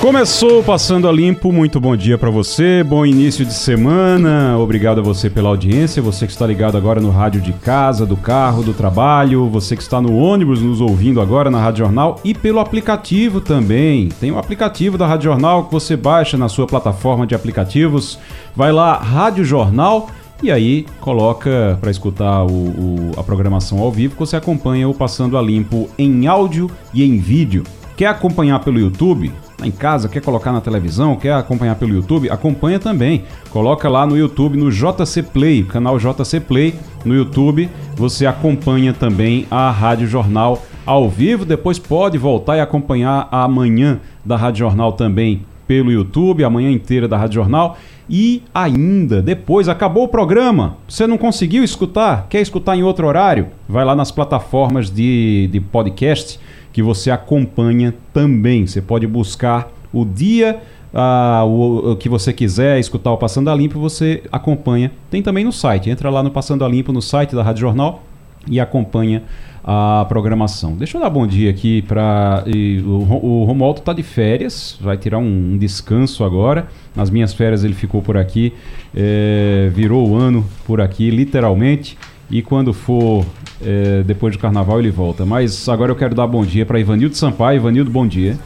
Começou Passando a Limpo, muito bom dia para você, bom início de semana, obrigado a você pela audiência, você que está ligado agora no rádio de casa, do carro, do trabalho, você que está no ônibus nos ouvindo agora na Rádio Jornal e pelo aplicativo também. Tem o um aplicativo da Rádio Jornal que você baixa na sua plataforma de aplicativos, vai lá, Rádio Jornal e aí coloca para escutar o, o, a programação ao vivo, você acompanha o Passando a Limpo em áudio e em vídeo. Quer acompanhar pelo YouTube? Em casa, quer colocar na televisão, quer acompanhar pelo YouTube? Acompanha também. Coloca lá no YouTube, no JC Play, canal JC Play no YouTube. Você acompanha também a Rádio Jornal ao vivo. Depois pode voltar e acompanhar a manhã da Rádio Jornal também pelo YouTube, a manhã inteira da Rádio Jornal. E ainda, depois, acabou o programa, você não conseguiu escutar, quer escutar em outro horário? Vai lá nas plataformas de, de podcast que você acompanha também. Você pode buscar o dia ah, o, o, que você quiser escutar o Passando a Limpo, você acompanha. Tem também no site. Entra lá no Passando a Limpo, no site da Rádio Jornal e acompanha a programação. Deixa eu dar bom dia aqui para o, o Romualdo está de férias, vai tirar um, um, descanso agora. Nas minhas férias ele ficou por aqui, é, virou o ano por aqui, literalmente. E quando for é, depois do carnaval ele volta. Mas agora eu quero dar bom dia para Ivanildo Sampaio. Ivanildo, bom dia.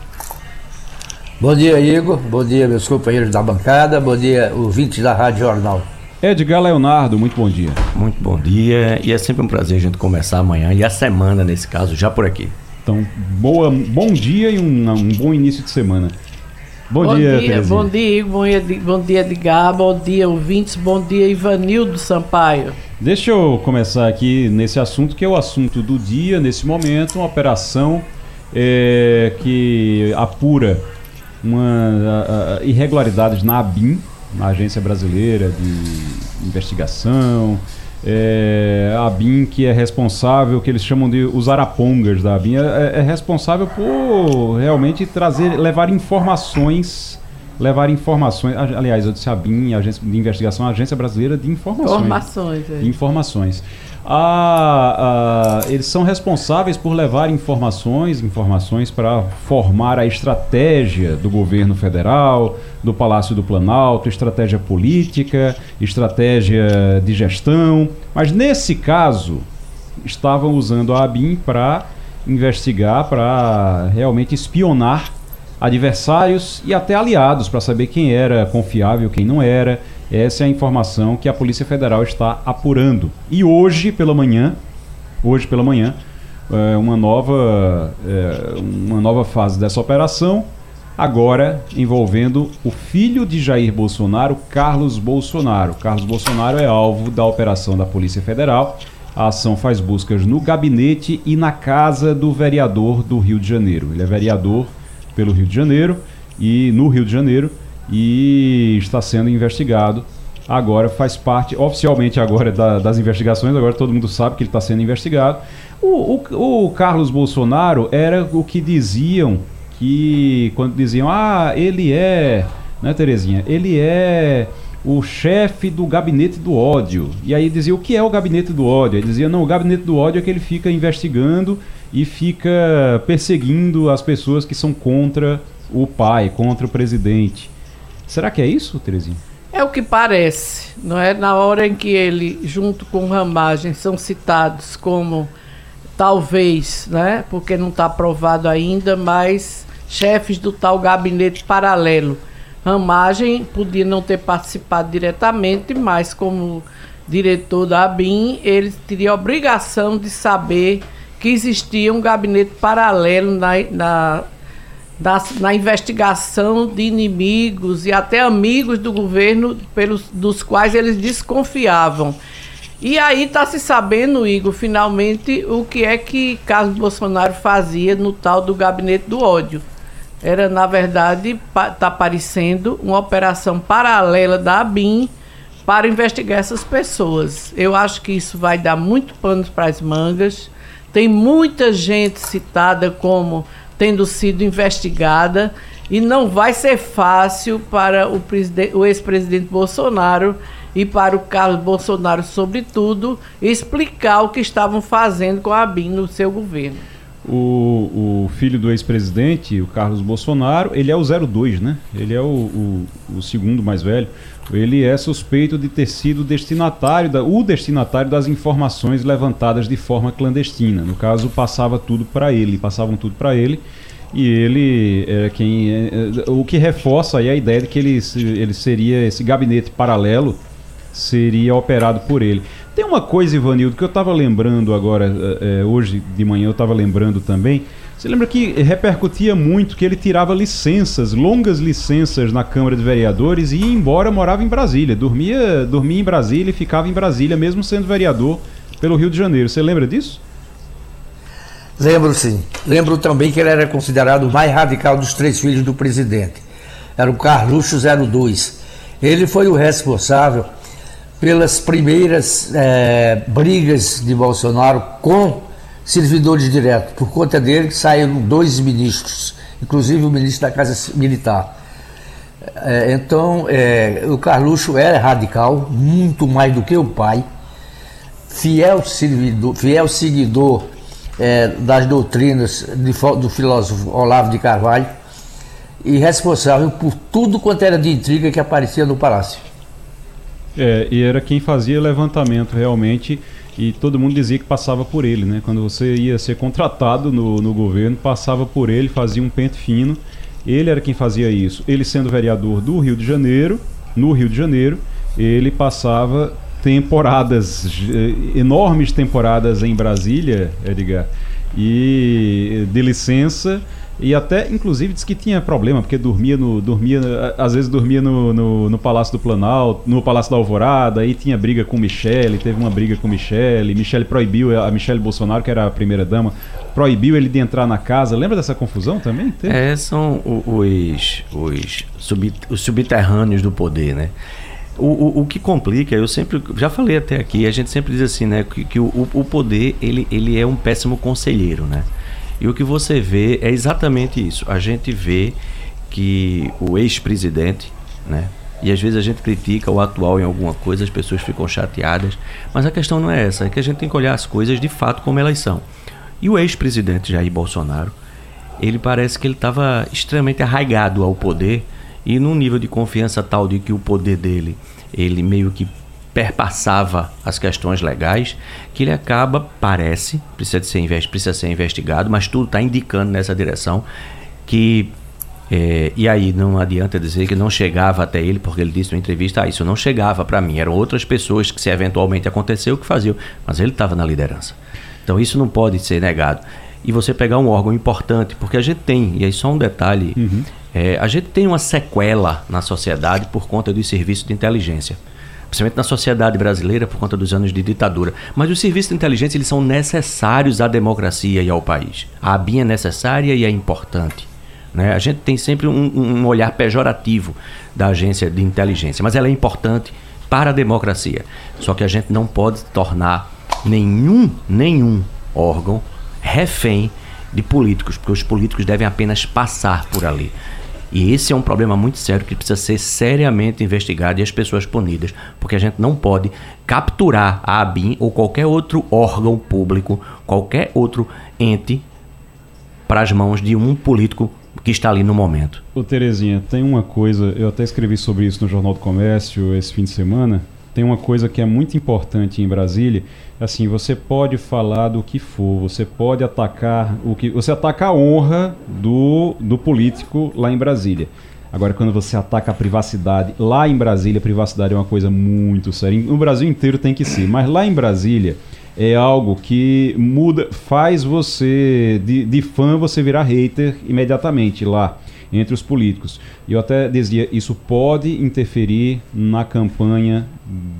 Bom dia, Igor. Bom dia, meus companheiros da bancada. Bom dia, ouvintes da Rádio Jornal. Edgar Leonardo, muito bom dia. Muito bom dia. E é sempre um prazer a gente começar amanhã e a semana, nesse caso, já por aqui. Então, boa, bom dia e um, um bom início de semana. Bom, bom dia, dia Bom dia, Igor. Bom dia, bom dia, Edgar. Bom dia, ouvintes. Bom dia, Ivanildo Sampaio. Deixa eu começar aqui nesse assunto, que é o assunto do dia, nesse momento, uma operação é, que apura uma irregularidades na ABIN, na Agência Brasileira de Investigação. É, a ABIN que é responsável, que eles chamam de os arapongas da ABIN, é, é responsável por realmente trazer, levar informações levar informações. Aliás, eu disse a BIM, a Agência de Investigação, a Agência Brasileira de Informações. Informações, é. Informações. Ah, eles são responsáveis por levar informações, informações para formar a estratégia do governo federal, do Palácio do Planalto, estratégia política, estratégia de gestão. Mas nesse caso, estavam usando a ABIN para investigar, para realmente espionar adversários e até aliados para saber quem era confiável, quem não era. Essa é a informação que a Polícia Federal está apurando. E hoje pela manhã, hoje pela manhã, é uma nova, é, uma nova fase dessa operação, agora envolvendo o filho de Jair Bolsonaro, Carlos Bolsonaro. Carlos Bolsonaro é alvo da operação da Polícia Federal. A ação faz buscas no gabinete e na casa do vereador do Rio de Janeiro. Ele é vereador pelo Rio de Janeiro e no Rio de Janeiro e está sendo investigado. Agora faz parte oficialmente agora da, das investigações. Agora todo mundo sabe que ele está sendo investigado. O, o, o Carlos Bolsonaro era o que diziam que quando diziam ah ele é, né Terezinha, ele é o chefe do gabinete do ódio. E aí dizia o que é o gabinete do ódio? Ele dizia não, o gabinete do ódio é que ele fica investigando e fica perseguindo as pessoas que são contra o pai, contra o presidente. Será que é isso, Terezinha? É o que parece, não é? Na hora em que ele, junto com Ramagem, são citados como talvez, né? Porque não está aprovado ainda, mas chefes do tal gabinete paralelo. Ramagem podia não ter participado diretamente, mas como diretor da ABIN, ele teria obrigação de saber que existia um gabinete paralelo na, na, na, na, investigação de inimigos e até amigos do governo pelos, dos quais eles desconfiavam. E aí está se sabendo, Igor, finalmente, o que é que Carlos Bolsonaro fazia no tal do gabinete do ódio. Era, na verdade, está parecendo uma operação paralela da ABIN para investigar essas pessoas. Eu acho que isso vai dar muito pano para as mangas. Tem muita gente citada como tendo sido investigada e não vai ser fácil para o, o ex-presidente Bolsonaro e para o Carlos Bolsonaro, sobretudo, explicar o que estavam fazendo com a BIM no seu governo. O, o filho do ex-presidente, o Carlos Bolsonaro, ele é o 02, né? Ele é o, o, o, segundo mais velho. Ele é suspeito de ter sido destinatário, da, o destinatário das informações levantadas de forma clandestina. No caso, passava tudo para ele, passavam tudo para ele e ele é quem é, é, o que reforça aí a ideia de que ele, ele seria esse gabinete paralelo seria operado por ele. Tem uma coisa, Ivanildo, que eu estava lembrando agora, é, hoje de manhã eu estava lembrando também. Você lembra que repercutia muito que ele tirava licenças, longas licenças na Câmara de Vereadores e ia embora, morava em Brasília. Dormia, dormia em Brasília e ficava em Brasília, mesmo sendo vereador pelo Rio de Janeiro. Você lembra disso? Lembro sim. Lembro também que ele era considerado o mais radical dos três filhos do presidente. Era o Carluxo 02. Ele foi o responsável pelas primeiras é, brigas de Bolsonaro com servidores diretos. Por conta dele saíram dois ministros, inclusive o ministro da Casa Militar. É, então, é, o Carluxo era radical, muito mais do que o pai, fiel, servidor, fiel seguidor é, das doutrinas de, do filósofo Olavo de Carvalho e responsável por tudo quanto era de intriga que aparecia no palácio. É, e era quem fazia levantamento realmente e todo mundo dizia que passava por ele, né? Quando você ia ser contratado no, no governo, passava por ele, fazia um pente fino. Ele era quem fazia isso. Ele sendo vereador do Rio de Janeiro, no Rio de Janeiro, ele passava temporadas, eh, enormes temporadas em Brasília, Edgar, e de licença. E até, inclusive, disse que tinha problema, porque dormia no. dormia Às vezes dormia no, no, no Palácio do Planalto, no Palácio da Alvorada, aí tinha briga com Michele, teve uma briga com Michele. Michele proibiu, a Michele Bolsonaro, que era a primeira dama, proibiu ele de entrar na casa. Lembra dessa confusão também? Teve? É, são os, os, sub, os subterrâneos do poder, né? O, o, o, que complica, eu sempre já falei até aqui, a gente sempre diz assim, né, que, que o, o poder ele, ele é um péssimo conselheiro, né? E o que você vê é exatamente isso. A gente vê que o ex-presidente, né? E às vezes a gente critica o atual em alguma coisa, as pessoas ficam chateadas, mas a questão não é essa, é que a gente tem que olhar as coisas de fato como elas são. E o ex-presidente Jair Bolsonaro, ele parece que ele estava extremamente arraigado ao poder e num nível de confiança tal de que o poder dele, ele meio que perpassava as questões legais, que ele acaba, parece, precisa, ser, precisa ser investigado, mas tudo está indicando nessa direção, que é, e aí não adianta dizer que não chegava até ele, porque ele disse em entrevista, ah, isso não chegava para mim, eram outras pessoas que se eventualmente aconteceu que faziam, mas ele estava na liderança. Então isso não pode ser negado. E você pegar um órgão importante, porque a gente tem, e aí só um detalhe, uhum. É, a gente tem uma sequela na sociedade por conta dos serviços de inteligência. Principalmente na sociedade brasileira por conta dos anos de ditadura. Mas os serviços de inteligência eles são necessários à democracia e ao país. A ABIN é necessária e é importante. Né? A gente tem sempre um, um olhar pejorativo da agência de inteligência, mas ela é importante para a democracia. Só que a gente não pode tornar nenhum, nenhum órgão refém de políticos, porque os políticos devem apenas passar por ali. E esse é um problema muito sério que precisa ser seriamente investigado e as pessoas punidas, porque a gente não pode capturar a ABIN ou qualquer outro órgão público, qualquer outro ente para as mãos de um político que está ali no momento. Ô Terezinha, tem uma coisa, eu até escrevi sobre isso no Jornal do Comércio esse fim de semana, tem uma coisa que é muito importante em Brasília, assim, você pode falar do que for, você pode atacar o que você ataca a honra do, do político lá em Brasília. Agora, quando você ataca a privacidade, lá em Brasília, privacidade é uma coisa muito séria. No Brasil inteiro tem que ser, mas lá em Brasília é algo que muda, faz você, de, de fã, você virar hater imediatamente lá entre os políticos. E eu até dizia, isso pode interferir na campanha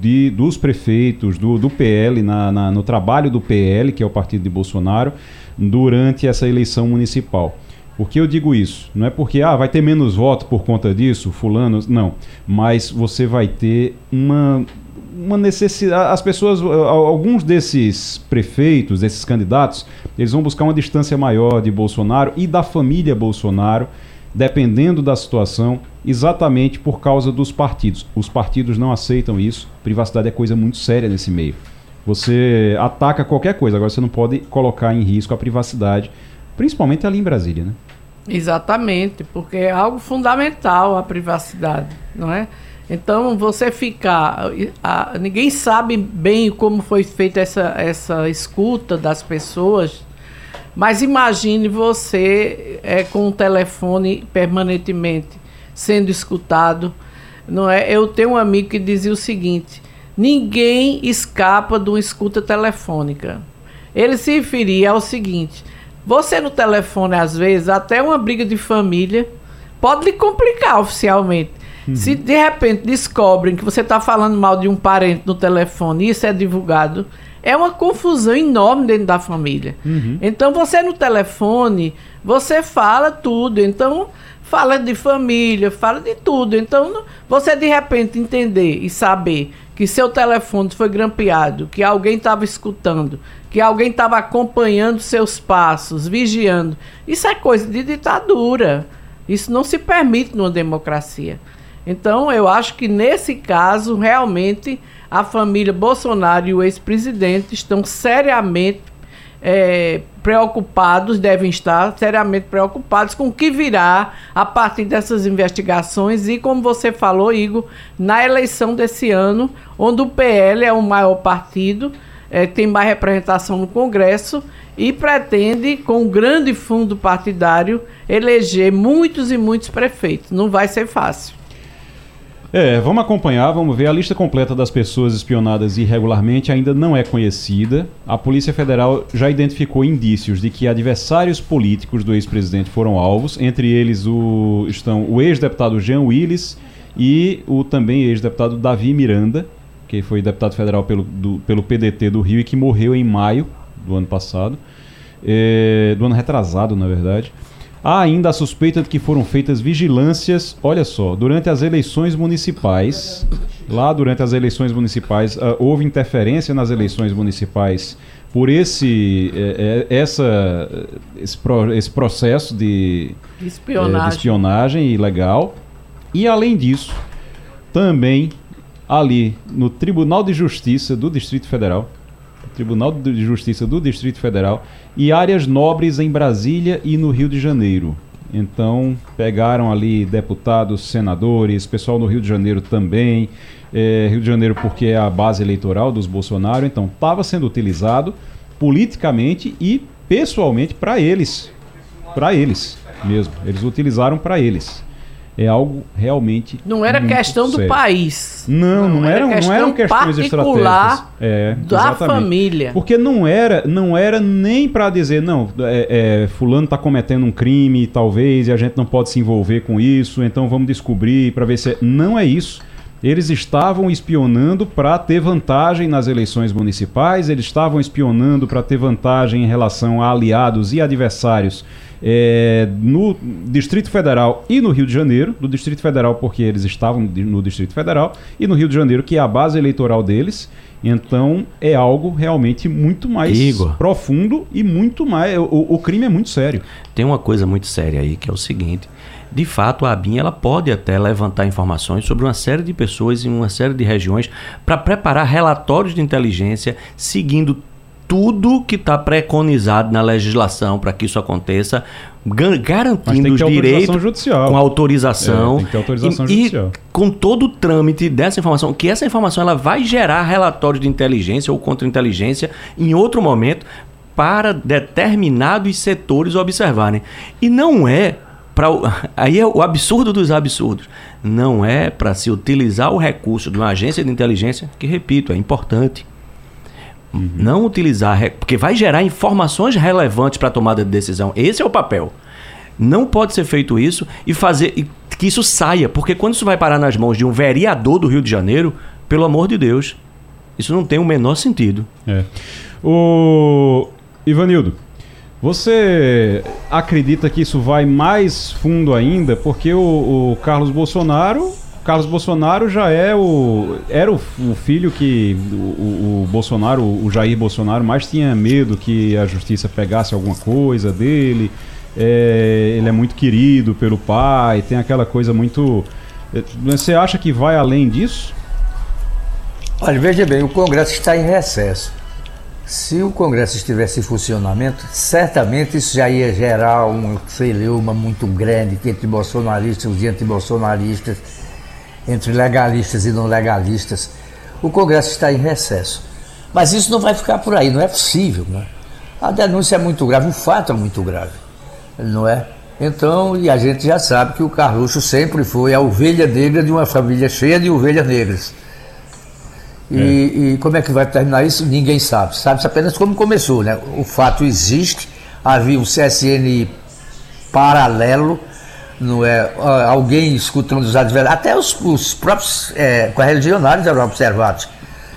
de, dos prefeitos, do, do PL, na, na, no trabalho do PL, que é o partido de Bolsonaro, durante essa eleição municipal. Por que eu digo isso? Não é porque ah, vai ter menos voto por conta disso, fulano, não. Mas você vai ter uma, uma necessidade. As pessoas, alguns desses prefeitos, desses candidatos, eles vão buscar uma distância maior de Bolsonaro e da família Bolsonaro, dependendo da situação, exatamente por causa dos partidos. Os partidos não aceitam isso. Privacidade é coisa muito séria nesse meio. Você ataca qualquer coisa, agora você não pode colocar em risco a privacidade, principalmente ali em Brasília, né? Exatamente, porque é algo fundamental a privacidade, não é? Então você ficar. A, ninguém sabe bem como foi feita essa, essa escuta das pessoas, mas imagine você é, com o telefone permanentemente sendo escutado. Não é? Eu tenho um amigo que dizia o seguinte: ninguém escapa de uma escuta telefônica. Ele se referia ao seguinte: você no telefone, às vezes, até uma briga de família pode lhe complicar oficialmente. Uhum. Se de repente descobrem que você está falando mal de um parente no telefone e isso é divulgado, é uma confusão enorme dentro da família. Uhum. Então você no telefone, você fala tudo. Então fala de família, fala de tudo. Então você de repente entender e saber que seu telefone foi grampeado, que alguém estava escutando, que alguém estava acompanhando seus passos, vigiando. Isso é coisa de ditadura. Isso não se permite numa democracia. Então, eu acho que nesse caso, realmente, a família Bolsonaro e o ex-presidente estão seriamente é, preocupados, devem estar seriamente preocupados com o que virá a partir dessas investigações e, como você falou, Igor, na eleição desse ano, onde o PL é o maior partido, é, tem mais representação no Congresso e pretende, com um grande fundo partidário, eleger muitos e muitos prefeitos. Não vai ser fácil. É, vamos acompanhar, vamos ver. A lista completa das pessoas espionadas irregularmente ainda não é conhecida. A Polícia Federal já identificou indícios de que adversários políticos do ex-presidente foram alvos. Entre eles o, estão o ex-deputado Jean Willis e o também ex-deputado Davi Miranda, que foi deputado federal pelo, do, pelo PDT do Rio e que morreu em maio do ano passado. É, do ano retrasado, na verdade. Há ainda a suspeita de que foram feitas vigilâncias, olha só, durante as eleições municipais. Lá durante as eleições municipais, uh, houve interferência nas eleições municipais por esse, é, é, essa, esse, pro, esse, processo de espionagem. É, de espionagem ilegal. E além disso, também ali no Tribunal de Justiça do Distrito Federal, Tribunal de Justiça do Distrito Federal e áreas nobres em Brasília e no Rio de Janeiro. Então, pegaram ali deputados, senadores, pessoal no Rio de Janeiro também. É, Rio de Janeiro, porque é a base eleitoral dos Bolsonaro. Então, estava sendo utilizado politicamente e pessoalmente para eles. Para eles mesmo. Eles utilizaram para eles é algo realmente. Não era questão sério. do país. Não, não, não era, não eram questões estratégicas. É, da exatamente. família. Porque não era, não era nem para dizer, não, é, é, fulano está cometendo um crime, talvez, e a gente não pode se envolver com isso, então vamos descobrir para ver se. É... Não é isso. Eles estavam espionando para ter vantagem nas eleições municipais, eles estavam espionando para ter vantagem em relação a aliados e adversários é, no Distrito Federal e no Rio de Janeiro. No Distrito Federal, porque eles estavam no Distrito Federal, e no Rio de Janeiro, que é a base eleitoral deles. Então é algo realmente muito mais Igor. profundo e muito mais. O, o crime é muito sério. Tem uma coisa muito séria aí que é o seguinte de fato, a ABIN ela pode até levantar informações sobre uma série de pessoas em uma série de regiões para preparar relatórios de inteligência seguindo tudo que está preconizado na legislação para que isso aconteça, garantindo os direitos judicial. com autorização, é, autorização e, e com todo o trâmite dessa informação, que essa informação ela vai gerar relatórios de inteligência ou contra-inteligência em outro momento para determinados setores observarem. E não é para aí é o absurdo dos absurdos. Não é para se utilizar o recurso de uma agência de inteligência, que repito, é importante Uhum. Não utilizar, porque vai gerar informações relevantes para a tomada de decisão. Esse é o papel. Não pode ser feito isso e fazer e que isso saia, porque quando isso vai parar nas mãos de um vereador do Rio de Janeiro, pelo amor de Deus, isso não tem o menor sentido. É. O Ivanildo, você acredita que isso vai mais fundo ainda, porque o, o Carlos Bolsonaro Carlos Bolsonaro já é o. Era o, o filho que o, o, Bolsonaro, o Jair Bolsonaro, mais tinha medo que a justiça pegasse alguma coisa dele. É, ele é muito querido pelo pai, tem aquela coisa muito. É, você acha que vai além disso? Olha, veja bem, o Congresso está em recesso. Se o Congresso estivesse em funcionamento, certamente isso já ia gerar um celeuma muito grande entre bolsonaristas e antibolsonaristas, entre legalistas e não legalistas. O Congresso está em recesso. Mas isso não vai ficar por aí, não é possível. Né? A denúncia é muito grave, o fato é muito grave, não é? Então, e a gente já sabe que o Carluxo sempre foi a ovelha negra de uma família cheia de ovelhas negras. E, é. e, como é que vai terminar isso? Ninguém sabe. Sabe apenas como começou, né? O fato existe, havia um CSN paralelo, não é? Alguém escutando os adversários, até os, os próprios é, correligionários eram observados.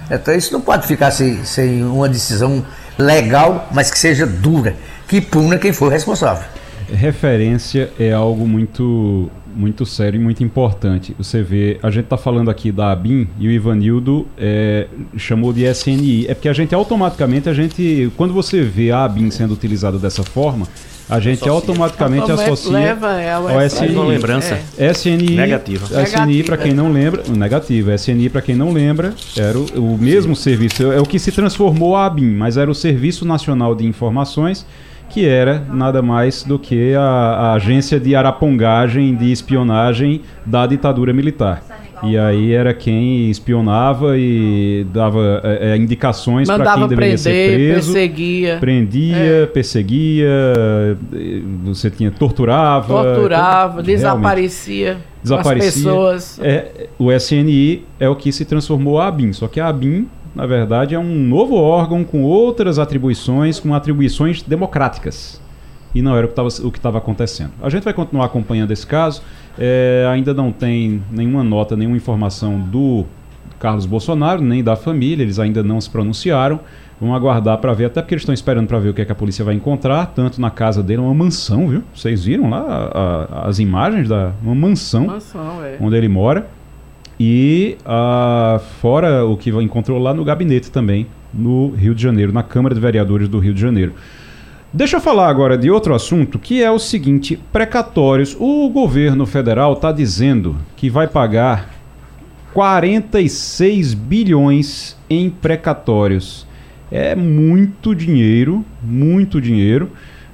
Então isso não pode ficar sem, sem uma decisão legal, mas que seja dura, que puna quem for responsável. Referência é algo muito muito sério e muito importante. Você vê, a gente está falando aqui da ABIN e o Ivanildo é, chamou de SNI. É porque a gente automaticamente, a gente, quando você vê a ABIN sendo utilizada dessa forma, a gente associa. automaticamente associa leva é ao SNI. Uma lembrança. É. SNI negativa. SNI para quem não lembra, negativo. SNI para quem não lembra, era o, o mesmo Sim. serviço, é o que se transformou a ABIN, mas era o Serviço Nacional de Informações que era nada mais do que a, a agência de arapongagem, de espionagem da ditadura militar. E aí era quem espionava e dava é, é indicações para quem deveria prender, ser preso. Perseguia. Prendia, é. perseguia, você tinha torturava. Torturava, desaparecia. Desaparecia. As pessoas. É, o SNI é o que se transformou a ABIN, só que a ABIN na verdade, é um novo órgão com outras atribuições, com atribuições democráticas. E não era o que estava acontecendo. A gente vai continuar acompanhando esse caso. É, ainda não tem nenhuma nota, nenhuma informação do Carlos Bolsonaro, nem da família, eles ainda não se pronunciaram. Vamos aguardar para ver, até porque eles estão esperando para ver o que, é que a polícia vai encontrar, tanto na casa dele, uma mansão, viu? Vocês viram lá a, a, as imagens da uma mansão, mansão é. onde ele mora. E uh, fora o que encontrou lá no gabinete também, no Rio de Janeiro, na Câmara de Vereadores do Rio de Janeiro. Deixa eu falar agora de outro assunto, que é o seguinte: precatórios. O governo federal está dizendo que vai pagar 46 bilhões em precatórios. É muito dinheiro, muito dinheiro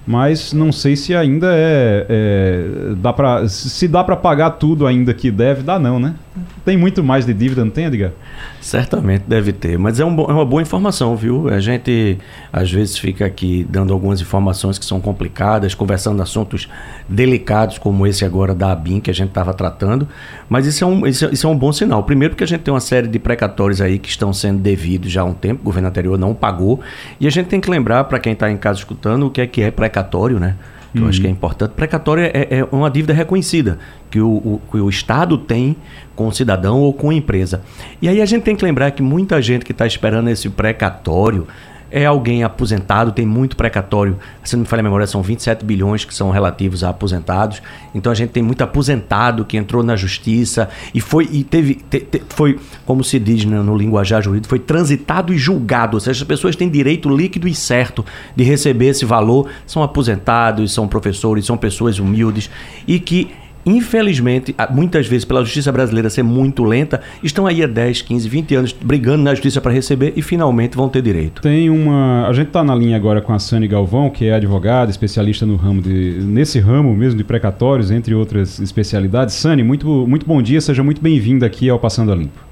mas não sei se ainda é, é dá para se dá para pagar tudo ainda que deve, dá não, né? Tem muito mais de dívida, não tem, Edgar? Certamente deve ter, mas é, um, é uma boa informação, viu? A gente às vezes fica aqui dando algumas informações que são complicadas, conversando assuntos delicados como esse agora da ABIN que a gente estava tratando, mas isso é, um, isso, é, isso é um bom sinal. Primeiro porque a gente tem uma série de precatórios aí que estão sendo devidos já há um tempo, o governo anterior não pagou, e a gente tem que lembrar para quem está em casa escutando o que é que é precatório, né? Que eu acho que é uhum. importante. Precatório é, é, uma dívida reconhecida que o, o, que o Estado tem com o cidadão ou com a empresa. E aí a gente tem que lembrar que muita gente que está esperando esse precatório é alguém aposentado, tem muito precatório. Se não me falha a memória, são 27 bilhões que são relativos a aposentados. Então a gente tem muito aposentado que entrou na justiça e foi e teve te, te, foi, como se diz no, no linguajar jurídico, foi transitado e julgado. Ou seja, as pessoas têm direito líquido e certo de receber esse valor. São aposentados, são professores, são pessoas humildes e que infelizmente, muitas vezes pela justiça brasileira ser muito lenta, estão aí há 10, 15, 20 anos brigando na justiça para receber e finalmente vão ter direito. Tem uma. A gente está na linha agora com a Sani Galvão, que é advogada, especialista no ramo de. nesse ramo mesmo de precatórios, entre outras especialidades. Sani, muito, muito bom dia, seja muito bem-vinda aqui ao Passando a Limpo.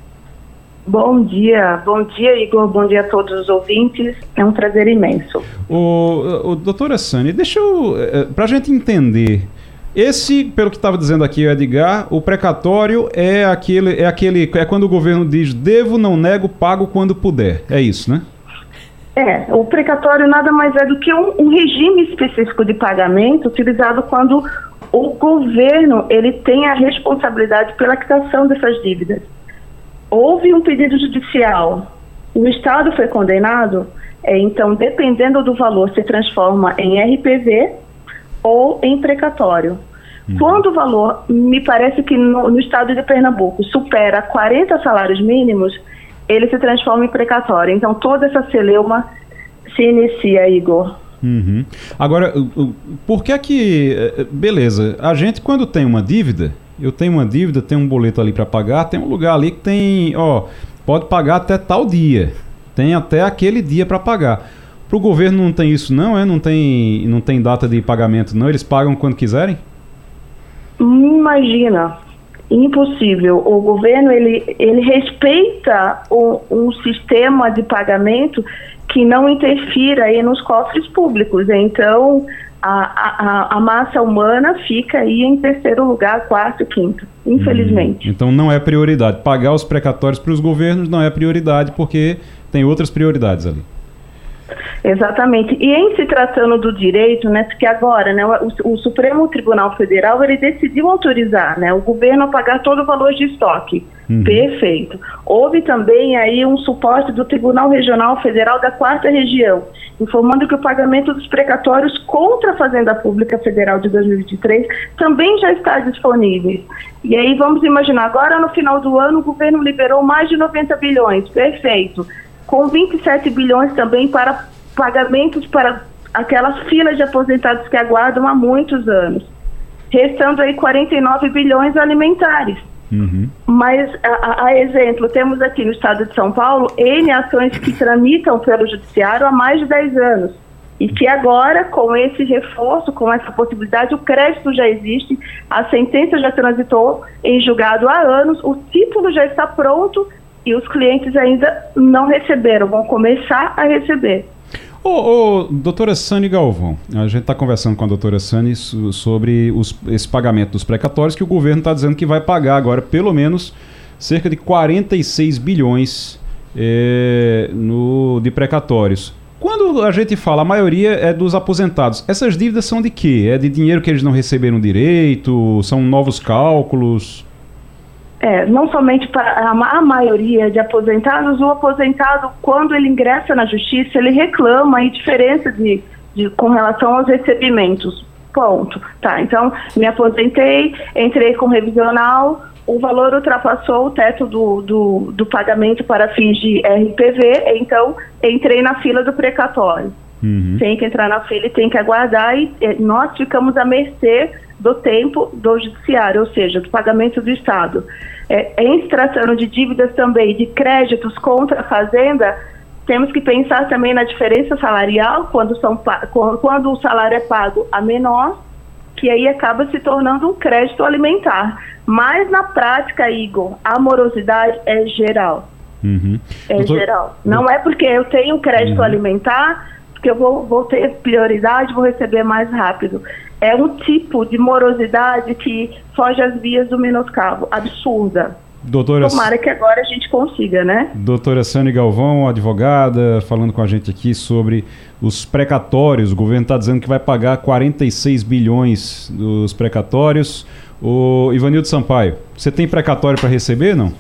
Bom dia, bom dia Igor, bom dia a todos os ouvintes, é um prazer imenso. O, o doutora Sani, deixa eu, eh, para a gente entender esse, pelo que estava dizendo aqui o Edgar, o precatório é aquele, é aquele, é quando o governo diz devo, não nego, pago quando puder. É isso, né? É, o precatório nada mais é do que um, um regime específico de pagamento utilizado quando o governo ele tem a responsabilidade pela quitação dessas dívidas. Houve um pedido judicial, o Estado foi condenado, é, então, dependendo do valor, se transforma em RPV ou em precatório. Uhum. Quando o valor, me parece que no, no estado de Pernambuco, supera 40 salários mínimos, ele se transforma em precatório. Então, toda essa celeuma se inicia, Igor. Uhum. Agora, por que é que. Eh, beleza, a gente quando tem uma dívida, eu tenho uma dívida, tem um boleto ali para pagar, tem um lugar ali que tem, ó, pode pagar até tal dia. Tem até aquele dia para pagar. Para o governo não tem isso não, é? Não tem, não tem data de pagamento não, eles pagam quando quiserem? Imagina, impossível. O governo ele, ele respeita o, um sistema de pagamento que não interfira aí nos cofres públicos. Então, a, a, a, massa humana fica aí em terceiro lugar, quarto, quinto, infelizmente. Hum, então não é prioridade. Pagar os precatórios para os governos não é prioridade, porque tem outras prioridades ali. Exatamente. E em se tratando do direito, né, porque agora, né, o, o, Supremo Tribunal Federal ele decidiu autorizar, né, o governo a pagar todo o valor de estoque. Uhum. Perfeito. Houve também aí um suporte do Tribunal Regional Federal da Quarta Região, informando que o pagamento dos precatórios contra a Fazenda Pública Federal de 2023 também já está disponível. E aí vamos imaginar, agora no final do ano o governo liberou mais de 90 bilhões. Perfeito com 27 bilhões também para pagamentos para aquelas filas de aposentados que aguardam há muitos anos, restando aí 49 bilhões alimentares. Uhum. Mas, a, a, exemplo, temos aqui no estado de São Paulo N ações que tramitam pelo judiciário há mais de 10 anos. E que agora, com esse reforço, com essa possibilidade, o crédito já existe, a sentença já transitou em julgado há anos, o título já está pronto e os clientes ainda não receberam, vão começar a receber. Ô, ô, doutora Sani Galvão, a gente está conversando com a doutora Sani sobre os, esse pagamento dos precatórios que o governo está dizendo que vai pagar agora pelo menos cerca de 46 bilhões é, no, de precatórios. Quando a gente fala, a maioria é dos aposentados. Essas dívidas são de quê? É de dinheiro que eles não receberam direito? São novos cálculos? É, não somente para a, maioria de aposentados, o aposentado, quando ele ingressa na justiça, ele reclama a diferença de, de, com relação aos recebimentos. Ponto. Tá, então, me aposentei, entrei com revisional, o valor ultrapassou o teto do, do, do pagamento para fins de RPV, então entrei na fila do precatório. Uhum. Tem que entrar na fila e tem que aguardar, e nós ficamos à mercê do tempo do judiciário, ou seja, do pagamento do Estado. É, em se tratando de dívidas também, de créditos contra a Fazenda, temos que pensar também na diferença salarial, quando, são, quando o salário é pago a menor, que aí acaba se tornando um crédito alimentar. Mas na prática, Igor, a morosidade é geral. Uhum. É geral. Não é porque eu tenho crédito uhum. alimentar que eu vou, vou ter prioridade, vou receber mais rápido é um tipo de morosidade que foge às vias do menoscabo, absurda. Doutora, Tomara que agora a gente consiga, né? Doutora Sani Galvão, advogada, falando com a gente aqui sobre os precatórios. O governo está dizendo que vai pagar 46 bilhões dos precatórios. O Ivanildo Sampaio, você tem precatório para receber, não?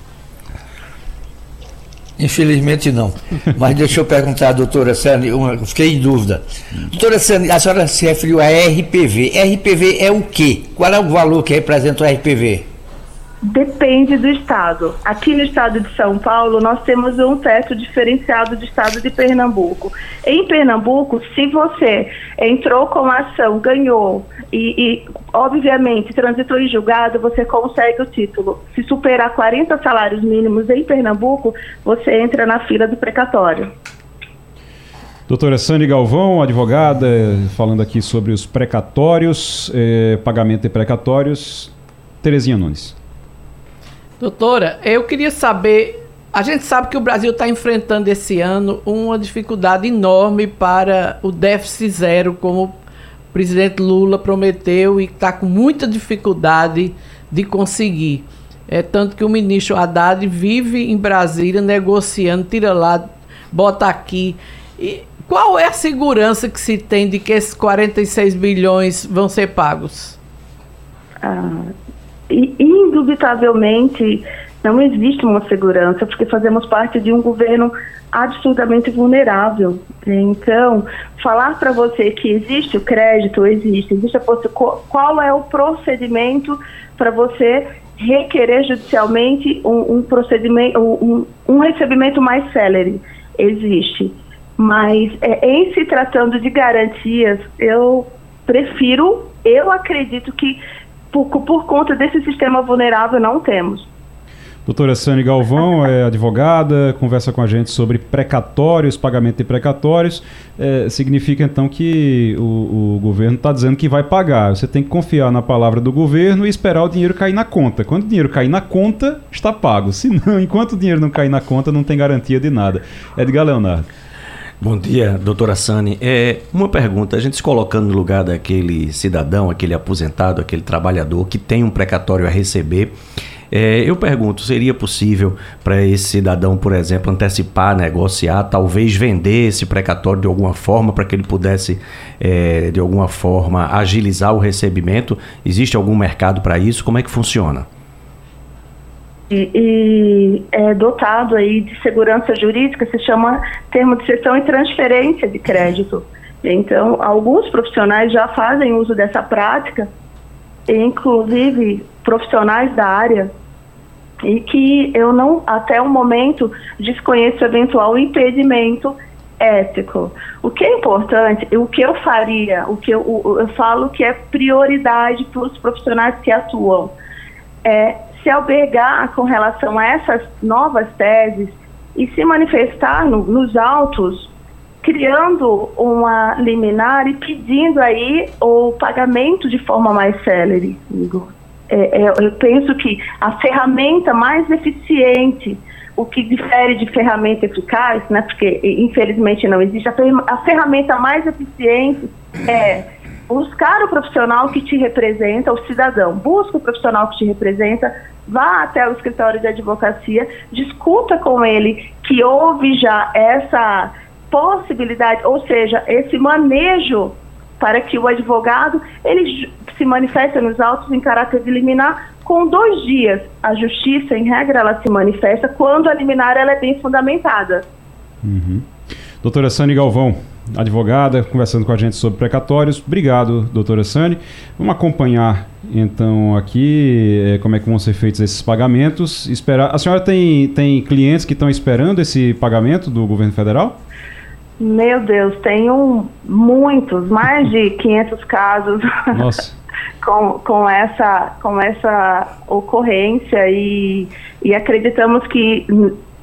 Infelizmente não. Mas deixa eu perguntar doutora Sani, uma, fiquei em dúvida. Doutora Sani, a senhora se referiu a RPV. RPV é o quê? Qual é o valor que representa o RPV? Depende do estado. Aqui no estado de São Paulo, nós temos um teto diferenciado do estado de Pernambuco. Em Pernambuco, se você entrou com a ação, ganhou e, e, obviamente, transitou em julgado, você consegue o título. Se superar 40 salários mínimos em Pernambuco, você entra na fila do precatório. Doutora Sani Galvão, advogada, falando aqui sobre os precatórios, eh, pagamento de precatórios. Terezinha Nunes. Doutora, eu queria saber. A gente sabe que o Brasil está enfrentando esse ano uma dificuldade enorme para o déficit zero, como o presidente Lula prometeu e está com muita dificuldade de conseguir. É tanto que o ministro Haddad vive em Brasília negociando, tira lá, bota aqui. E qual é a segurança que se tem de que esses 46 bilhões vão ser pagos? Ah, indubitavelmente não existe uma segurança, porque fazemos parte de um governo absurdamente vulnerável. Então, falar para você que existe o crédito, existe, existe a qual é o procedimento para você requerer judicialmente um, um procedimento, um, um, recebimento mais célere, existe. Mas é, em se tratando de garantias, eu prefiro, eu acredito que por, por conta desse sistema vulnerável não temos. Doutora Sani Galvão é advogada, conversa com a gente sobre precatórios, pagamento de precatórios. É, significa então que o, o governo está dizendo que vai pagar. Você tem que confiar na palavra do governo e esperar o dinheiro cair na conta. Quando o dinheiro cair na conta, está pago. Se não, enquanto o dinheiro não cair na conta, não tem garantia de nada. Edgar Leonardo. Bom dia, doutora Sani. É, uma pergunta, a gente se colocando no lugar daquele cidadão, aquele aposentado, aquele trabalhador que tem um precatório a receber é, eu pergunto, seria possível para esse cidadão, por exemplo, antecipar, negociar, talvez vender esse precatório de alguma forma para que ele pudesse, é, de alguma forma, agilizar o recebimento? Existe algum mercado para isso? Como é que funciona? E, e, é dotado aí de segurança jurídica, se chama termo de cessão e transferência de crédito. Então, alguns profissionais já fazem uso dessa prática, inclusive profissionais da área e que eu não, até o momento, desconheço eventual impedimento ético. O que é importante, o que eu faria, o que eu, eu falo que é prioridade para os profissionais que atuam, é se albergar com relação a essas novas teses e se manifestar no, nos autos, criando uma liminar e pedindo aí o pagamento de forma mais célere, Igor. É, é, eu penso que a ferramenta mais eficiente, o que difere de ferramenta eficaz, né, porque infelizmente não existe, a, a ferramenta mais eficiente é buscar o profissional que te representa, o cidadão, busca o profissional que te representa, vá até o escritório de advocacia, discuta com ele que houve já essa possibilidade, ou seja, esse manejo para que o advogado ele se manifesta nos autos em caráter de liminar com dois dias. A justiça, em regra, ela se manifesta quando a liminar ela é bem fundamentada. Uhum. Doutora Sani Galvão, advogada, conversando com a gente sobre precatórios. Obrigado, doutora Sani. Vamos acompanhar então aqui é, como é que vão ser feitos esses pagamentos. Esperar. A senhora tem, tem clientes que estão esperando esse pagamento do governo federal? Meu Deus, tenho muitos, mais de 500 casos. Nossa. com, com, essa, com essa ocorrência e, e acreditamos que,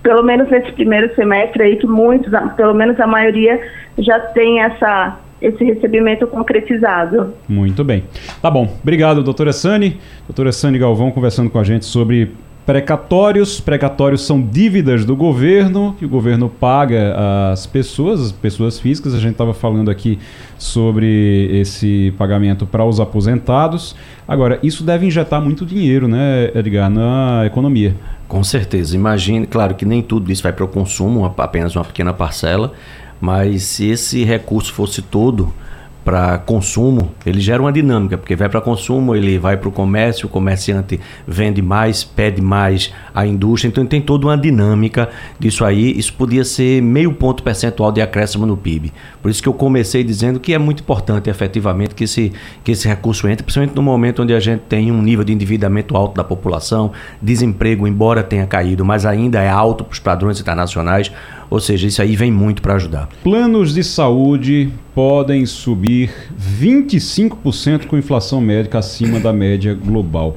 pelo menos nesse primeiro semestre aí, que muitos, pelo menos a maioria, já tem essa, esse recebimento concretizado. Muito bem. Tá bom. Obrigado, doutora Sani. Doutora Sani Galvão conversando com a gente sobre precatórios. Precatórios são dívidas do governo, que o governo paga às pessoas, as pessoas físicas. A gente estava falando aqui sobre esse pagamento para os aposentados. Agora, isso deve injetar muito dinheiro, né, Edgar, na economia. Com certeza. Imagine, claro que nem tudo isso vai para o consumo, apenas uma pequena parcela, mas se esse recurso fosse todo para consumo, ele gera uma dinâmica, porque vai para consumo, ele vai para o comércio, o comerciante vende mais, pede mais à indústria, então tem toda uma dinâmica disso aí. Isso podia ser meio ponto percentual de acréscimo no PIB. Por isso que eu comecei dizendo que é muito importante, efetivamente, que esse, que esse recurso entre, principalmente no momento onde a gente tem um nível de endividamento alto da população, desemprego, embora tenha caído, mas ainda é alto para os padrões internacionais. Ou seja, isso aí vem muito para ajudar. Planos de saúde podem subir 25% com inflação médica acima da média global.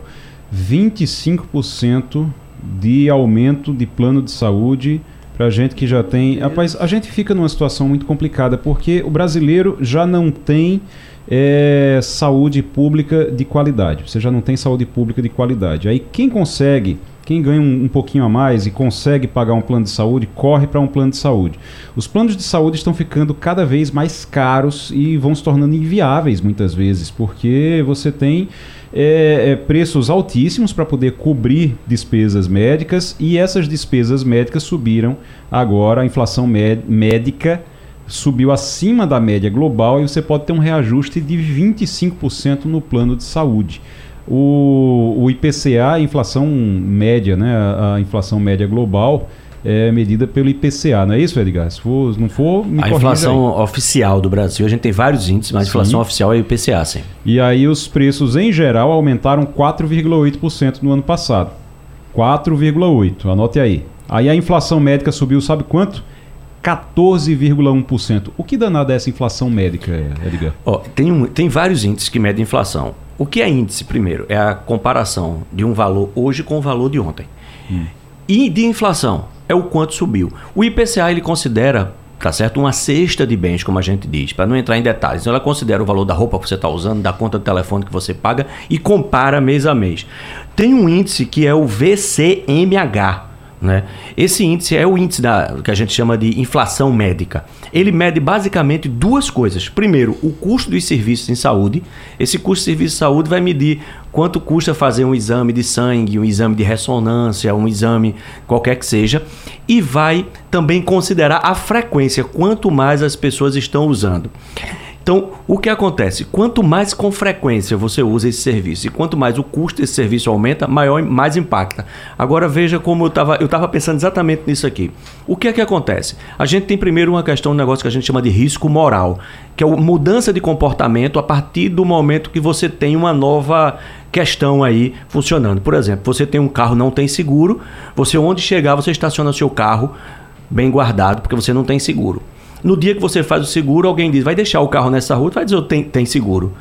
25% de aumento de plano de saúde para gente que já tem. Rapaz, a gente fica numa situação muito complicada porque o brasileiro já não tem é, saúde pública de qualidade. Você já não tem saúde pública de qualidade. Aí quem consegue quem ganha um, um pouquinho a mais e consegue pagar um plano de saúde, corre para um plano de saúde. Os planos de saúde estão ficando cada vez mais caros e vão se tornando inviáveis muitas vezes, porque você tem é, é, preços altíssimos para poder cobrir despesas médicas e essas despesas médicas subiram agora, a inflação médica subiu acima da média global e você pode ter um reajuste de 25% no plano de saúde. O, o IPCA, a inflação média, né? A, a inflação média global é medida pelo IPCA, não é isso, Edgar? Se for, não for, me A inflação aí. oficial do Brasil, a gente tem vários índices, mas a inflação oficial é o IPCA, sim. E aí os preços em geral aumentaram 4,8% no ano passado. 4,8%, anote aí. Aí a inflação médica subiu, sabe quanto? 14,1%. O que danada é essa inflação médica, Edgar? Oh, tem, um, tem vários índices que medem inflação. O que é índice, primeiro? É a comparação de um valor hoje com o valor de ontem. Hum. E de inflação é o quanto subiu. O IPCA ele considera tá certo? Uma cesta de bens, como a gente diz, para não entrar em detalhes. Então, ela considera o valor da roupa que você está usando, da conta de telefone que você paga e compara mês a mês. Tem um índice que é o VCMH, né? Esse índice é o índice da, que a gente chama de inflação médica. Ele mede basicamente duas coisas. Primeiro, o custo dos serviços em saúde. Esse custo de serviço de saúde vai medir quanto custa fazer um exame de sangue, um exame de ressonância, um exame qualquer que seja. E vai também considerar a frequência, quanto mais as pessoas estão usando. Então, o que acontece? Quanto mais com frequência você usa esse serviço e quanto mais o custo desse serviço aumenta, maior mais impacta. Agora veja como eu estava eu tava pensando exatamente nisso aqui. O que é que acontece? A gente tem primeiro uma questão, um negócio que a gente chama de risco moral, que é a mudança de comportamento a partir do momento que você tem uma nova questão aí funcionando. Por exemplo, você tem um carro não tem seguro, você onde chegar você estaciona seu carro bem guardado porque você não tem seguro. No dia que você faz o seguro, alguém diz, vai deixar o carro nessa rua, vai dizer, tem, tem seguro.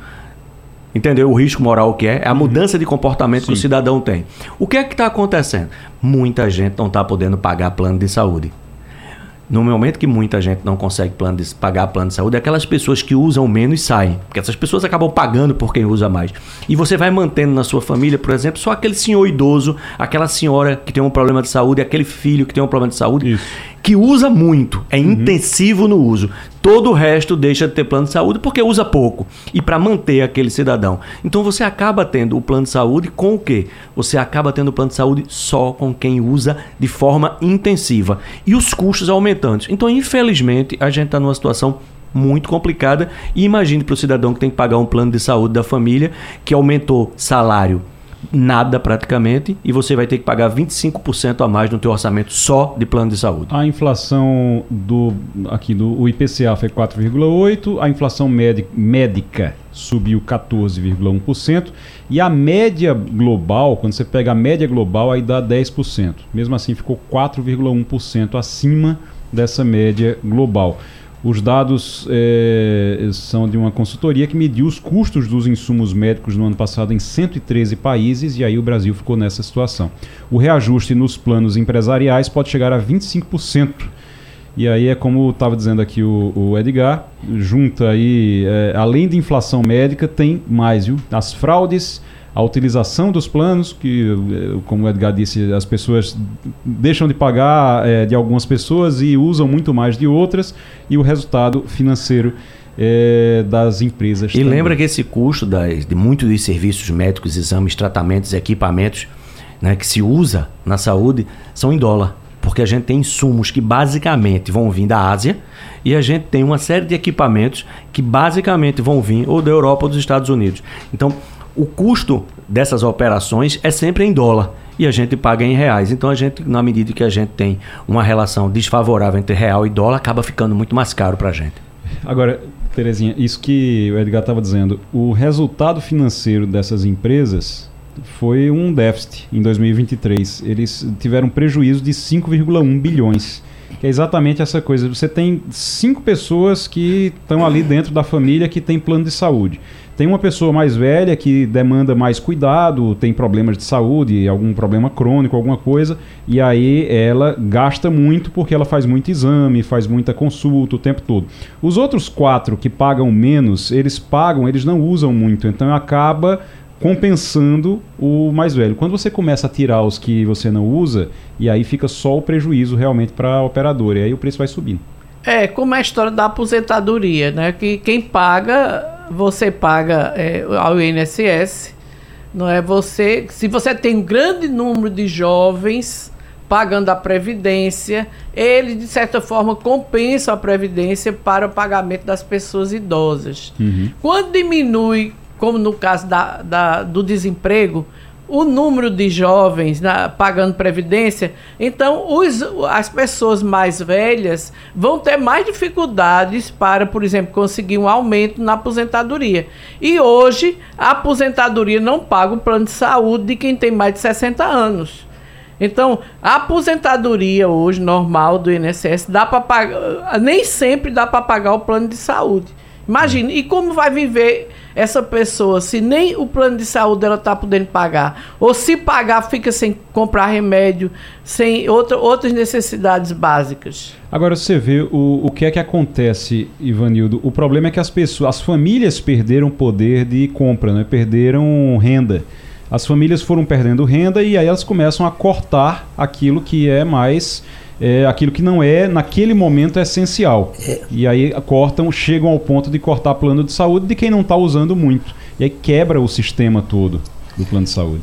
Entendeu? O risco moral que é, é a uhum. mudança de comportamento Sim. que o cidadão tem. O que é que está acontecendo? Muita gente não está podendo pagar plano de saúde. No momento que muita gente não consegue plano de, pagar plano de saúde, é aquelas pessoas que usam menos saem. Porque essas pessoas acabam pagando por quem usa mais. E você vai mantendo na sua família, por exemplo, só aquele senhor idoso, aquela senhora que tem um problema de saúde, aquele filho que tem um problema de saúde. Isso que usa muito, é uhum. intensivo no uso. Todo o resto deixa de ter plano de saúde porque usa pouco. E para manter aquele cidadão. Então você acaba tendo o plano de saúde com o quê? Você acaba tendo o plano de saúde só com quem usa de forma intensiva. E os custos aumentando. Então, infelizmente, a gente está numa situação muito complicada. E imagine para o cidadão que tem que pagar um plano de saúde da família que aumentou salário nada praticamente e você vai ter que pagar 25% a mais no teu orçamento só de plano de saúde. A inflação do aqui do o IPCA foi 4,8, a inflação médica subiu 14,1% e a média global, quando você pega a média global aí dá 10%. Mesmo assim ficou 4,1% acima dessa média global. Os dados é, são de uma consultoria que mediu os custos dos insumos médicos no ano passado em 113 países e aí o Brasil ficou nessa situação. O reajuste nos planos empresariais pode chegar a 25%. E aí é como estava dizendo aqui o, o, Edgar, junta aí, é, além de inflação médica, tem mais, viu? As fraudes, a utilização dos planos, que, eh, como o Edgar disse, as pessoas deixam de pagar é, de algumas pessoas e usam muito mais de outras, e o resultado financeiro é, das empresas. E também. lembra que esse custo das, de muitos dos serviços médicos, exames, tratamentos, equipamentos né, que se usa na saúde são em dólar. Porque a gente tem insumos que basicamente vão vir da Ásia e a gente tem uma série de equipamentos que basicamente vão vir ou da Europa ou dos Estados Unidos. Então, o custo dessas operações é sempre em dólar e a gente paga em reais. Então a gente, na medida que a gente tem uma relação desfavorável entre real e dólar, acaba ficando muito mais caro para a gente. Agora, Terezinha, isso que o Edgar estava dizendo, o resultado financeiro dessas empresas foi um déficit em 2023. Eles tiveram prejuízo de 5,1 bilhões. Que é exatamente essa coisa. Você tem cinco pessoas que estão ali dentro da família que tem plano de saúde. Tem uma pessoa mais velha que demanda mais cuidado, tem problemas de saúde, algum problema crônico, alguma coisa, e aí ela gasta muito porque ela faz muito exame, faz muita consulta o tempo todo. Os outros quatro que pagam menos, eles pagam, eles não usam muito, então acaba compensando o mais velho. Quando você começa a tirar os que você não usa, e aí fica só o prejuízo realmente para a operadora, e aí o preço vai subindo. É, como é a história da aposentadoria, né? Que quem paga você paga é, ao INSS, não é você, se você tem um grande número de jovens pagando a previdência, ele de certa forma compensa a previdência para o pagamento das pessoas idosas. Uhum. Quando diminui como no caso da, da do desemprego, o número de jovens na, pagando previdência, então os, as pessoas mais velhas vão ter mais dificuldades para, por exemplo, conseguir um aumento na aposentadoria. E hoje a aposentadoria não paga o plano de saúde de quem tem mais de 60 anos. Então, a aposentadoria hoje normal do INSS dá para pagar, nem sempre dá para pagar o plano de saúde. Imagine, e como vai viver essa pessoa se nem o plano de saúde ela está podendo pagar? Ou se pagar, fica sem comprar remédio, sem outra, outras necessidades básicas. Agora você vê o, o que é que acontece, Ivanildo. O problema é que as pessoas, as famílias perderam poder de compra, né? perderam renda. As famílias foram perdendo renda e aí elas começam a cortar aquilo que é mais é, aquilo que não é, naquele momento, essencial. É. E aí cortam, chegam ao ponto de cortar plano de saúde de quem não está usando muito. E aí quebra o sistema todo do plano de saúde.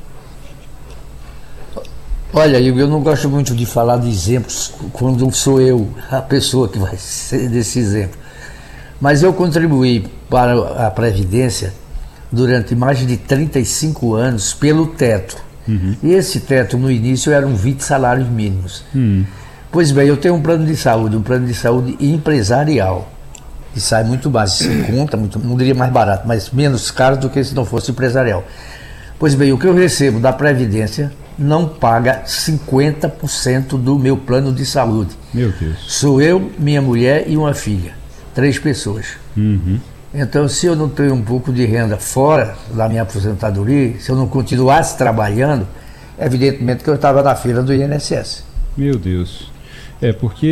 Olha, eu não gosto muito de falar de exemplos quando sou eu a pessoa que vai ser desse exemplo. Mas eu contribuí para a Previdência durante mais de 35 anos pelo teto. Uhum. E esse teto, no início, eram 20 salários mínimos. Uhum. Pois bem, eu tenho um plano de saúde, um plano de saúde empresarial. E sai muito baixo, se conta, muito, não diria mais barato, mas menos caro do que se não fosse empresarial. Pois bem, o que eu recebo da Previdência não paga 50% do meu plano de saúde. Meu Deus. Sou eu, minha mulher e uma filha. Três pessoas. Uhum. Então, se eu não tenho um pouco de renda fora da minha aposentadoria, se eu não continuasse trabalhando, evidentemente que eu estava na fila do INSS. Meu Deus. É, porque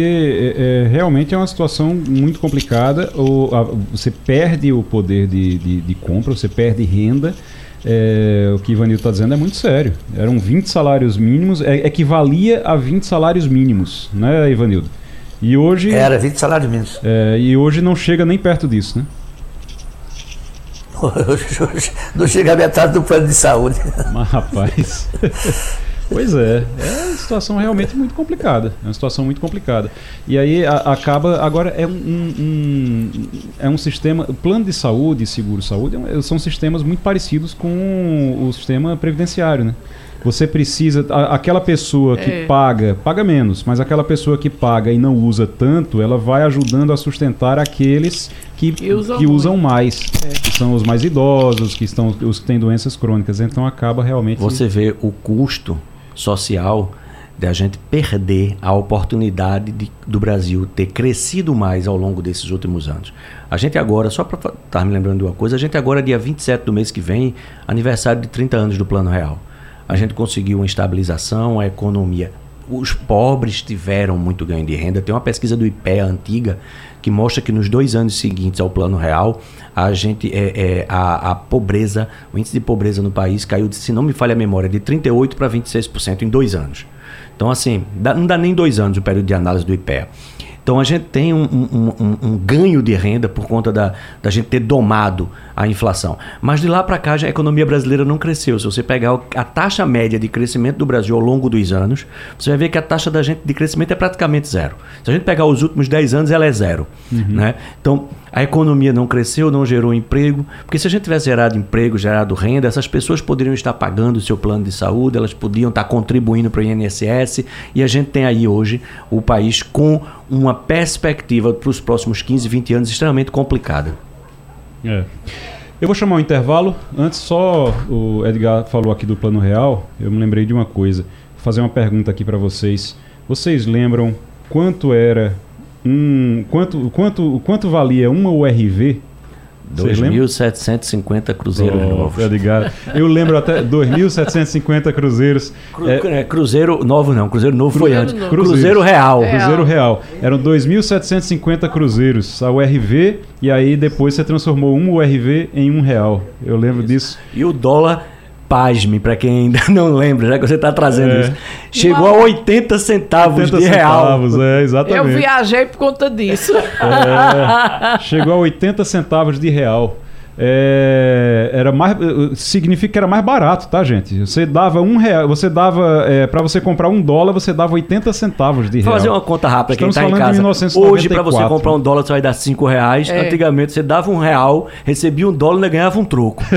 é, é, realmente é uma situação muito complicada. O, a, você perde o poder de, de, de compra, você perde renda. É, o que Ivanildo está dizendo é muito sério. Eram 20 salários mínimos, é, equivalia a 20 salários mínimos, né, Ivanildo? E hoje. Era 20 salários mínimos. É, e hoje não chega nem perto disso, né? não chega a metade do plano de saúde. Mas, rapaz. Pois é, é uma situação realmente muito complicada. É uma situação muito complicada. E aí a, acaba. Agora é um, um, é um sistema. O plano de saúde e seguro-saúde é são sistemas muito parecidos com o sistema previdenciário, né? Você precisa. A, aquela pessoa que é. paga, paga menos, mas aquela pessoa que paga e não usa tanto, ela vai ajudando a sustentar aqueles que, que usam, que usam mais. É. Que são os mais idosos, que estão os que têm doenças crônicas. Então acaba realmente. Você vê o custo social de a gente perder a oportunidade de, do Brasil ter crescido mais ao longo desses últimos anos. A gente agora, só para estar tá me lembrando de uma coisa, a gente agora, dia 27 do mês que vem, aniversário de 30 anos do Plano Real. A gente conseguiu uma estabilização, a economia. Os pobres tiveram muito ganho de renda. Tem uma pesquisa do IPEA antiga que mostra que nos dois anos seguintes ao Plano Real, a gente é, é, a, a, pobreza, o índice de pobreza no país caiu, de, se não me falha a memória, de 38% para 26% em dois anos. Então, assim, dá, não dá nem dois anos o período de análise do IPEA. Então a gente tem um, um, um, um, ganho de renda por conta da, da gente ter domado a inflação. Mas de lá para cá a economia brasileira não cresceu. Se você pegar a taxa média de crescimento do Brasil ao longo dos anos, você vai ver que a taxa da gente de crescimento é praticamente zero. Se a gente pegar os últimos 10 anos, ela é zero. Uhum. Né? Então a economia não cresceu, não gerou emprego, porque se a gente tivesse gerado emprego, gerado renda, essas pessoas poderiam estar pagando o seu plano de saúde, elas podiam estar contribuindo para o INSS, e a gente tem aí hoje o país com uma perspectiva para os próximos 15, 20 anos extremamente complicada. É. Eu vou chamar um intervalo. Antes, só o Edgar falou aqui do Plano Real, eu me lembrei de uma coisa. Vou fazer uma pergunta aqui para vocês. Vocês lembram quanto era um quanto quanto quanto valia uma URV 2.750 cruzeiros oh, novos. Edgar. Eu lembro até 2.750 cruzeiros. Cru, é, é, cruzeiro novo não, Cruzeiro novo foi antes. Cruzeiro, cruzeiro real. real. Cruzeiro real. Eram 2.750 cruzeiros, a URV, e aí depois você transformou um URV em um real. Eu lembro isso. disso. E o dólar pasme, para quem ainda não lembra, já que você está trazendo é. isso. Chegou Uma... a 80 centavos 80 de real. Centavos, é, exatamente. Eu viajei por conta disso. É, chegou a 80 centavos de real. é, era mais significa que era mais barato, tá, gente? Você dava um real, você dava é, para você comprar um dólar, você dava 80 centavos de real. Vou fazer uma conta rápida Estamos quem tá em falando de casa. 1994. Hoje para você comprar um dólar você vai dar cinco reais. É. Antigamente você dava um real, recebia um dólar e ainda ganhava um troco.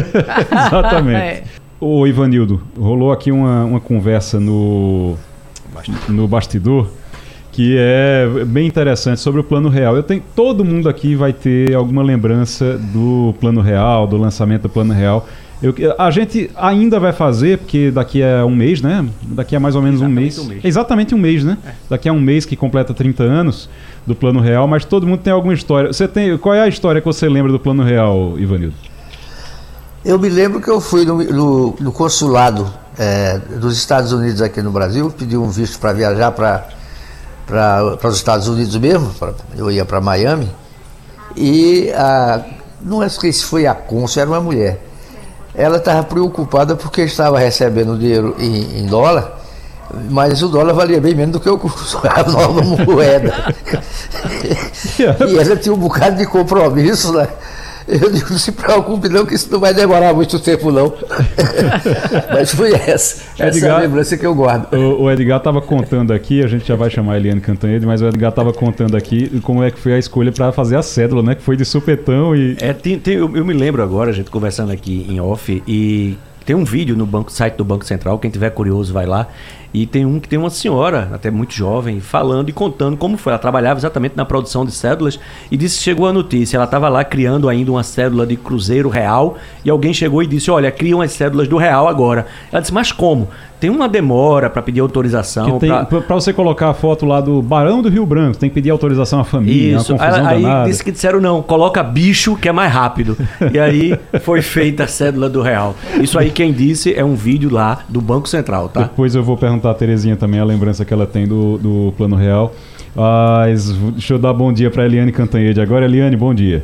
Exatamente. É. Ô Ivanildo, rolou aqui uma, uma conversa no, no bastidor que é bem interessante sobre o plano real. Eu tenho todo mundo aqui vai ter alguma lembrança do plano real, do lançamento do plano real. Eu, a gente ainda vai fazer, porque daqui a um mês, né? Daqui a mais ou menos um mês. Exatamente um mês. Exatamente um mês, né? Daqui a um mês que completa 30 anos do plano real, mas todo mundo tem alguma história. Você tem, qual é a história que você lembra do plano real, Ivanildo? Eu me lembro que eu fui no, no- no consulado eh, dos Estados Unidos aqui no Brasil, pedi um visto para viajar para os Estados Unidos mesmo, pra- eu ia para Miami, e a, não é se foi a cônsul, era uma mulher. Ela estava preocupada porque estava recebendo dinheiro em, em dólar, mas o dólar valia bem menos do que o curso, a nova moeda. e ela tinha um bocado de compromisso, né? Eu digo, não se preocupe não, que isso não vai demorar muito tempo não. Mas foi essa, essa é Edgar- a lembrança que eu guardo. O, o Edgar estava contando aqui, a gente já vai chamar a Eliane Cantanhede, mas o Edgar estava contando aqui como é que foi a escolha para fazer a cédula, né? Que foi de supetão e. É, tem, tem- eu, eu me lembro agora, a gente conversando aqui em off, e tem um vídeo no banco, site do Banco Central, quem tiver curioso vai lá. E tem um que tem uma senhora, até muito jovem, falando e contando como foi. Ela trabalhava exatamente na produção de cédulas e disse chegou a notícia. Ela estava lá criando ainda uma cédula de Cruzeiro Real e alguém chegou e disse: Olha, criam as cédulas do Real agora. Ela disse: Mas como? Tem uma demora para pedir autorização. Pra você colocar a foto lá do Barão do Rio Branco, tem que pedir autorização à família, Isso, aí danada. disse que disseram não, coloca bicho que é mais rápido. E aí foi feita a cédula do real. Isso aí quem disse é um vídeo lá do Banco Central, tá? Depois eu vou perguntar a Terezinha também a lembrança que ela tem do, do Plano Real. Mas deixa eu dar bom dia para Eliane Cantanhede agora. Eliane, bom dia.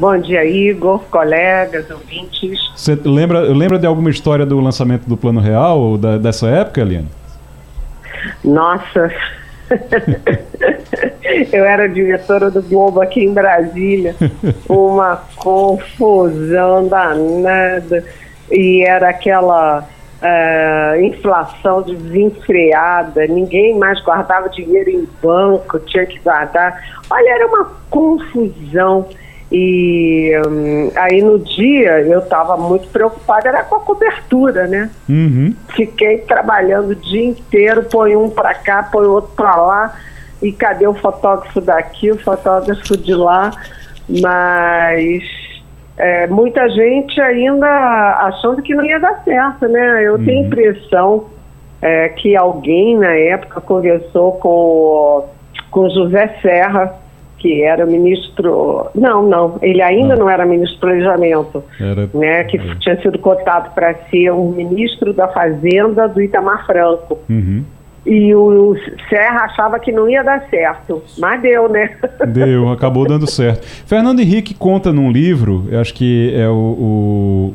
Bom dia, Igor, colegas, ouvintes. Você lembra, lembra de alguma história do lançamento do Plano Real ou da- dessa época, Eliane? Nossa, eu era diretora do Globo aqui em Brasília. Uma confusão danada. E era aquela eh, inflação desenfreada. Ninguém mais guardava dinheiro em banco, tinha que guardar. Olha, era uma confusão. E hum, aí no dia eu estava muito preocupada, era com a cobertura, né? Uhum. Fiquei trabalhando o dia inteiro, põe um para cá, põe outro para lá, e cadê o fotógrafo daqui, o fotógrafo de lá, mas é, muita gente ainda achando que não ia dar certo, né? Eu tenho a impressão é, que alguém na época conversou com, com o José Serra, que era ministro. Não, não, ele ainda não, era ministro do planejamento Era... né, que tinha sido cotado para ser um ministro da Fazenda do Itamar Franco. Uhum. E o Serra achava que não ia dar certo, mas deu, né? Deu, acabou dando certo. Fernando Henrique conta num livro, acho que é o, o-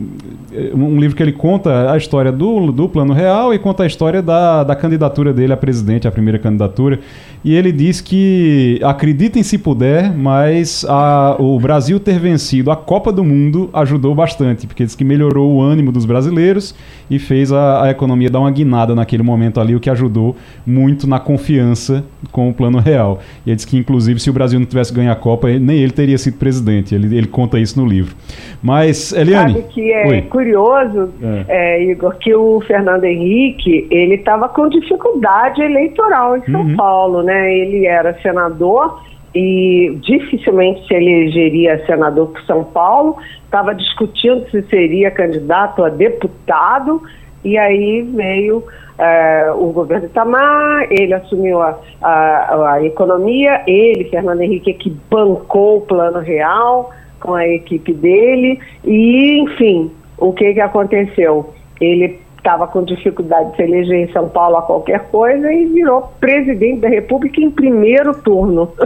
um livro que ele conta a história do, do Plano Real e conta a história da, da candidatura dele a presidente, a primeira candidatura. E ele diz que acreditem se puder, mas a- o Brasil ter vencido a Copa do Mundo ajudou bastante, porque diz que melhorou o ânimo dos brasileiros e fez a, a economia dar uma guinada naquele momento ali, o que ajudou muito na confiança com o plano real. E ele diz que, inclusive, se o Brasil não tivesse ganho a Copa, nem ele teria sido presidente. Ele, ele conta isso no livro. Mas, Eliane. Sabe que é Oi. curioso, é, Igor, que o Fernando Henrique, ele estava com dificuldade eleitoral em São Uhum. Paulo, né? Ele era senador e dificilmente se elegeria senador por São Paulo, estava discutindo se seria candidato a deputado, e aí veio eh, o governo Itamar, ele assumiu a, a- a economia, ele, Fernando Henrique, é que bancou o plano real com a equipe dele, e enfim, o que, que aconteceu? Ele estava com dificuldade de se eleger em São Paulo a qualquer coisa e virou presidente da República em primeiro turno.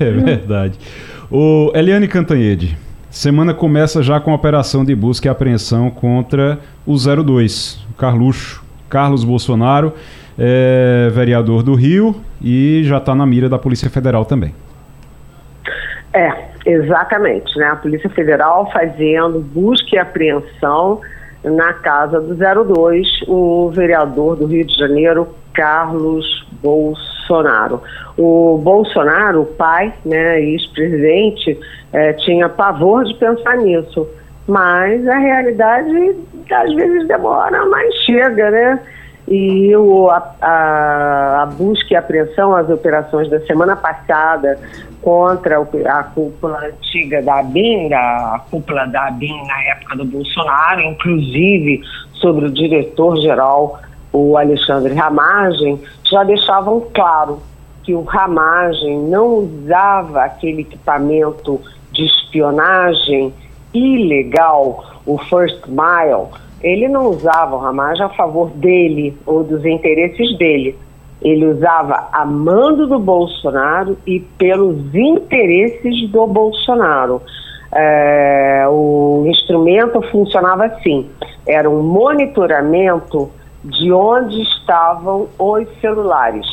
É verdade. O Eliane Cantanhede, semana começa já com a operação de busca e apreensão contra o 02, o Carluxo. Carlos Bolsonaro, é vereador do Rio e já está na mira da Polícia Federal também. É, Exatamente, né? A Polícia Federal fazendo busca e apreensão na casa do 02, o vereador do Rio de Janeiro, Carlos Bolsonaro. O Bolsonaro, o pai, né, ex-presidente, eh, tinha pavor de pensar nisso, mas a realidade às vezes demora, mas chega, né? E o, a, a, a, busca e apreensão, as operações da semana passada contra a cúpula antiga da ABIN, a cúpula da ABIN na época do Bolsonaro, inclusive sobre o diretor-geral, o Alexandre Ramagem, já deixavam claro que o Ramagem não usava aquele equipamento de espionagem ilegal, o First Mile, ele não usava o Ramagem a favor dele ou dos interesses dele. Ele usava a mando do Bolsonaro e pelos interesses do Bolsonaro. É, o instrumento funcionava assim: era um monitoramento de onde estavam os celulares.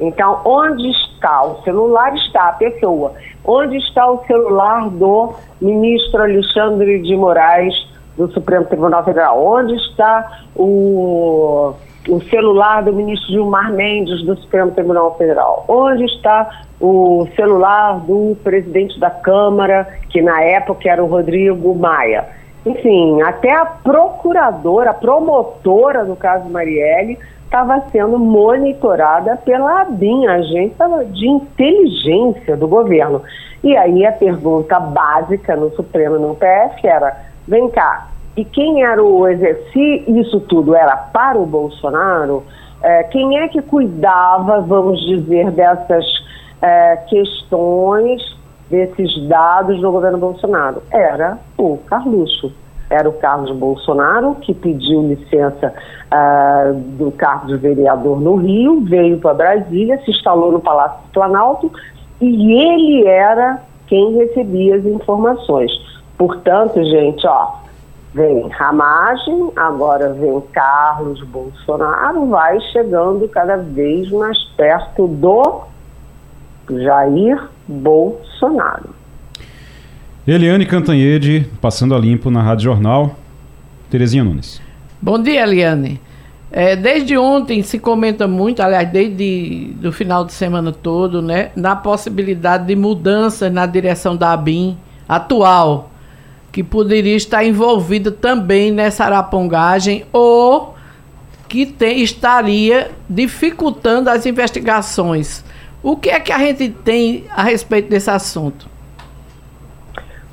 Então, onde está o celular, está a pessoa. Onde está o celular do ministro Alexandre de Moraes do Supremo Tribunal Federal? Onde está o, o celular do ministro Gilmar Mendes do Supremo Tribunal Federal? Onde está o celular do presidente da Câmara, que na época era o Rodrigo Maia? Enfim, até a procuradora, a promotora do caso Marielle, estava sendo monitorada pela ABIN, Agência de Inteligência do Governo. E aí a pergunta básica no Supremo no PF era Vem cá, e quem era o se isso tudo era para o Bolsonaro, é, quem é que cuidava, vamos dizer, dessas é, questões, desses dados no governo Bolsonaro? Era o Carluxo. Era o Carlos Bolsonaro que pediu licença uh, do cargo de vereador no Rio, veio para Brasília, se instalou no Palácio do Planalto e ele era quem recebia as informações. Portanto, gente, ó, vem Ramagem, agora vem Carlos Bolsonaro, vai chegando cada vez mais perto do Jair Bolsonaro. Eliane Cantanhede, passando a limpo na Rádio Jornal. Terezinha Nunes. Bom dia, Eliane. É, desde ontem se comenta muito, aliás, desde o final de semana todo, né, na possibilidade de mudanças na direção da ABIN atual que poderia estar envolvida também nessa arapongagem ou que tem, estaria dificultando as investigações. O que é que a gente tem a respeito desse assunto?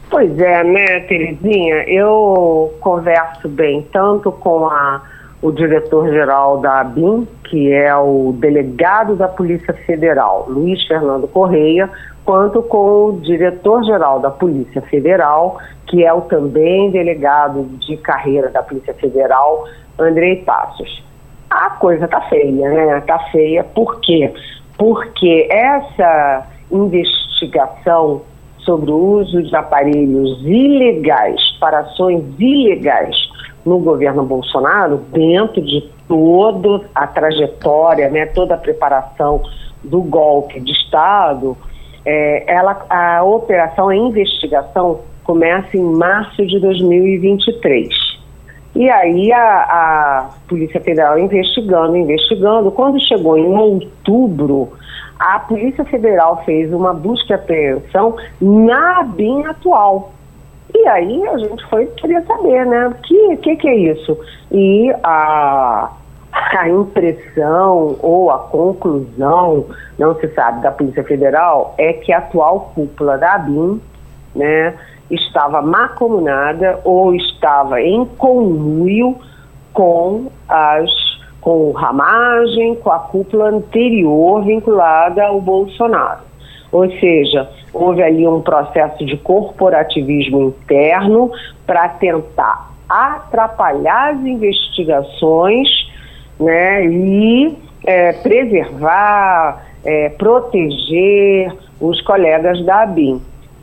Pois é, né, Terezinha? Eu converso bem tanto com a, o diretor-geral da ABIN, que é o delegado da Polícia Federal, Luiz Fernando Correia, quanto com o diretor-geral da Polícia Federal, que é o também delegado de carreira da Polícia Federal, Andrei Passos. A coisa tá feia, né? Tá feia, por quê? Porque essa investigação sobre o uso de aparelhos ilegais para ações ilegais no governo Bolsonaro, dentro de toda a trajetória, né, toda a preparação do golpe de Estado, é, ela, a operação, a investigação começa em março de 2023. E aí a, a Polícia Federal investigando, investigando. Quando chegou em outubro, a Polícia Federal fez uma busca e apreensão na BIM atual. E aí a gente foi queria saber, né? O que, que, que é isso? E a, a impressão ou a conclusão, não se sabe, da Polícia Federal é que a atual cúpula da ABIN, né, estava macomunada ou estava em conluio com as com Ramagem, com a cúpula anterior vinculada ao Bolsonaro. Ou seja, houve ali um processo de corporativismo interno para tentar atrapalhar as investigações né, e é, preservar, é, proteger os colegas da ABIN.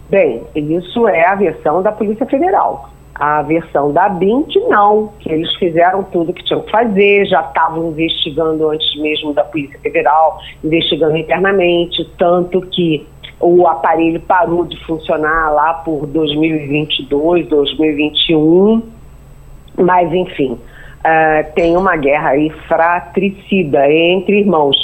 Bem, isso é a versão da Polícia Federal. A versão da que não, que eles fizeram tudo que tinham que fazer, já estavam investigando antes mesmo da Polícia Federal, investigando internamente, tanto que o aparelho parou de funcionar lá por 2022, 2021, mas enfim, uh, tem uma guerra aí fratricida entre irmãos,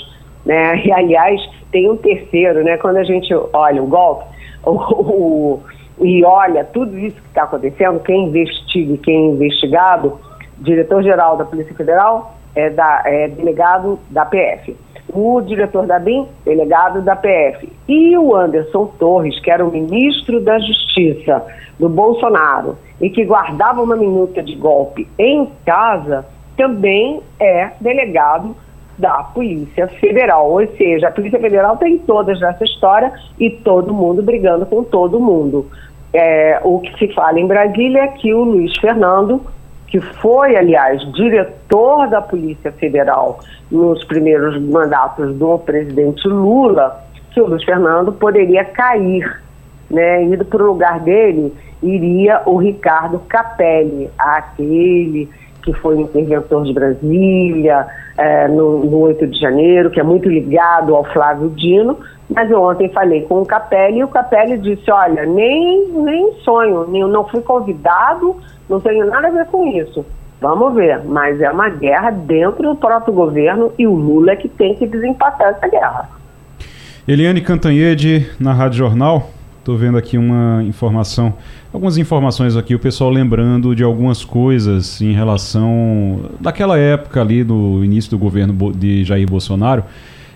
né? E aliás, tem um terceiro, né? Quando a gente olha o golpe, o, o, e olha tudo isso que está acontecendo, quem investiga e quem é investigado, diretor-geral da Polícia Federal é, da, é delegado da PF o diretor da BIM, delegado da PF, e o Anderson Torres, que era o ministro da Justiça do Bolsonaro e que guardava uma minuta de golpe em casa, também é delegado da Polícia Federal. Ou seja, a Polícia Federal tem todas nessa história e todo mundo brigando com todo mundo. É, o que se fala em Brasília é que o Luiz Fernando que foi, aliás, diretor da Polícia Federal nos primeiros mandatos do presidente Lula, que o Luiz Fernando poderia cair, né? Indo para o lugar dele iria o Ricardo Capelli, aquele que foi interventor de Brasília é, no, no 8 de janeiro, que é muito ligado ao Flávio Dino, mas eu ontem falei com o Capelli e o Capelli disse, olha, nem, nem sonho, nem, não fui convidado, não tenho nada a ver com isso. Vamos ver, mas é uma guerra dentro do próprio governo e o Lula é que tem que desempatar essa guerra. Eliane Cantanhede, na Rádio Jornal. Estou vendo aqui uma informação, algumas informações aqui, o pessoal lembrando de algumas coisas em relação daquela época ali do início do governo de Jair Bolsonaro,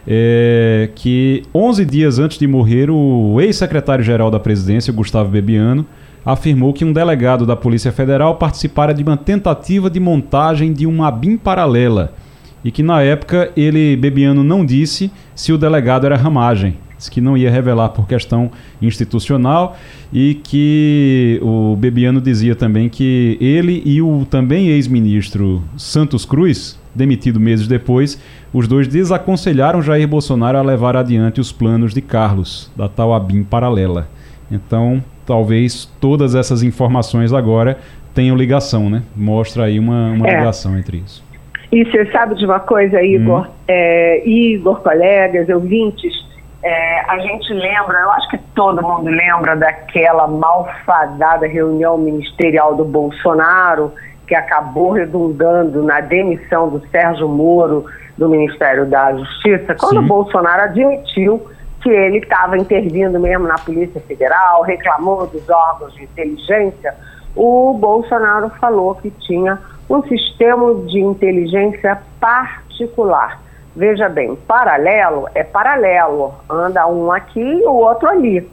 é, que 11 dias antes de morrer o ex-secretário-geral da presidência, Gustavo Bebiano, afirmou que um delegado da Polícia Federal participara de uma tentativa de montagem de uma BIM paralela e que na época ele, Bebiano, não disse se o delegado era ramagem, disse que não ia revelar por questão institucional e que o Bebiano dizia também que ele e o também ex-ministro Santos Cruz, demitido meses depois, os dois desaconselharam Jair Bolsonaro a levar adiante os planos de Carlos, da tal ABIM paralela. Então, talvez todas essas informações agora tenham ligação, né? Mostra aí uma, uma é. ligação entre isso. E você sabe de uma coisa, Igor? Hum. É, Igor, colegas, ouvintes, é, a gente lembra, eu acho que todo mundo lembra daquela malfadada reunião ministerial do Bolsonaro, que acabou redundando na demissão do Sérgio Moro do Ministério da Justiça, quando Sim. o Bolsonaro admitiu que ele estava intervindo mesmo na Polícia Federal, reclamou dos órgãos de inteligência, o Bolsonaro falou que tinha um sistema de inteligência particular. Veja bem, paralelo é paralelo, anda um aqui e o outro ali.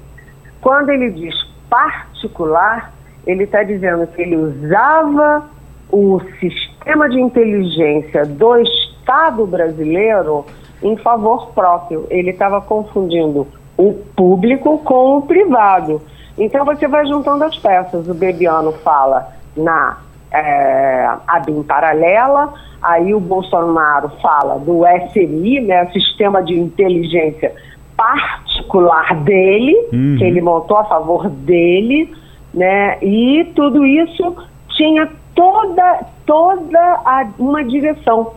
Quando ele diz particular, ele está dizendo que ele usava o sistema de inteligência do Estado brasileiro em favor próprio. Ele estava confundindo o público com o privado. Então você vai juntando as peças. O Bebiano fala na é, ABIN paralela, aí o Bolsonaro fala do SMI, né, Sistema de Inteligência Particular dele, uhum. que ele montou a favor dele, né, e tudo isso tinha toda, toda a, uma direção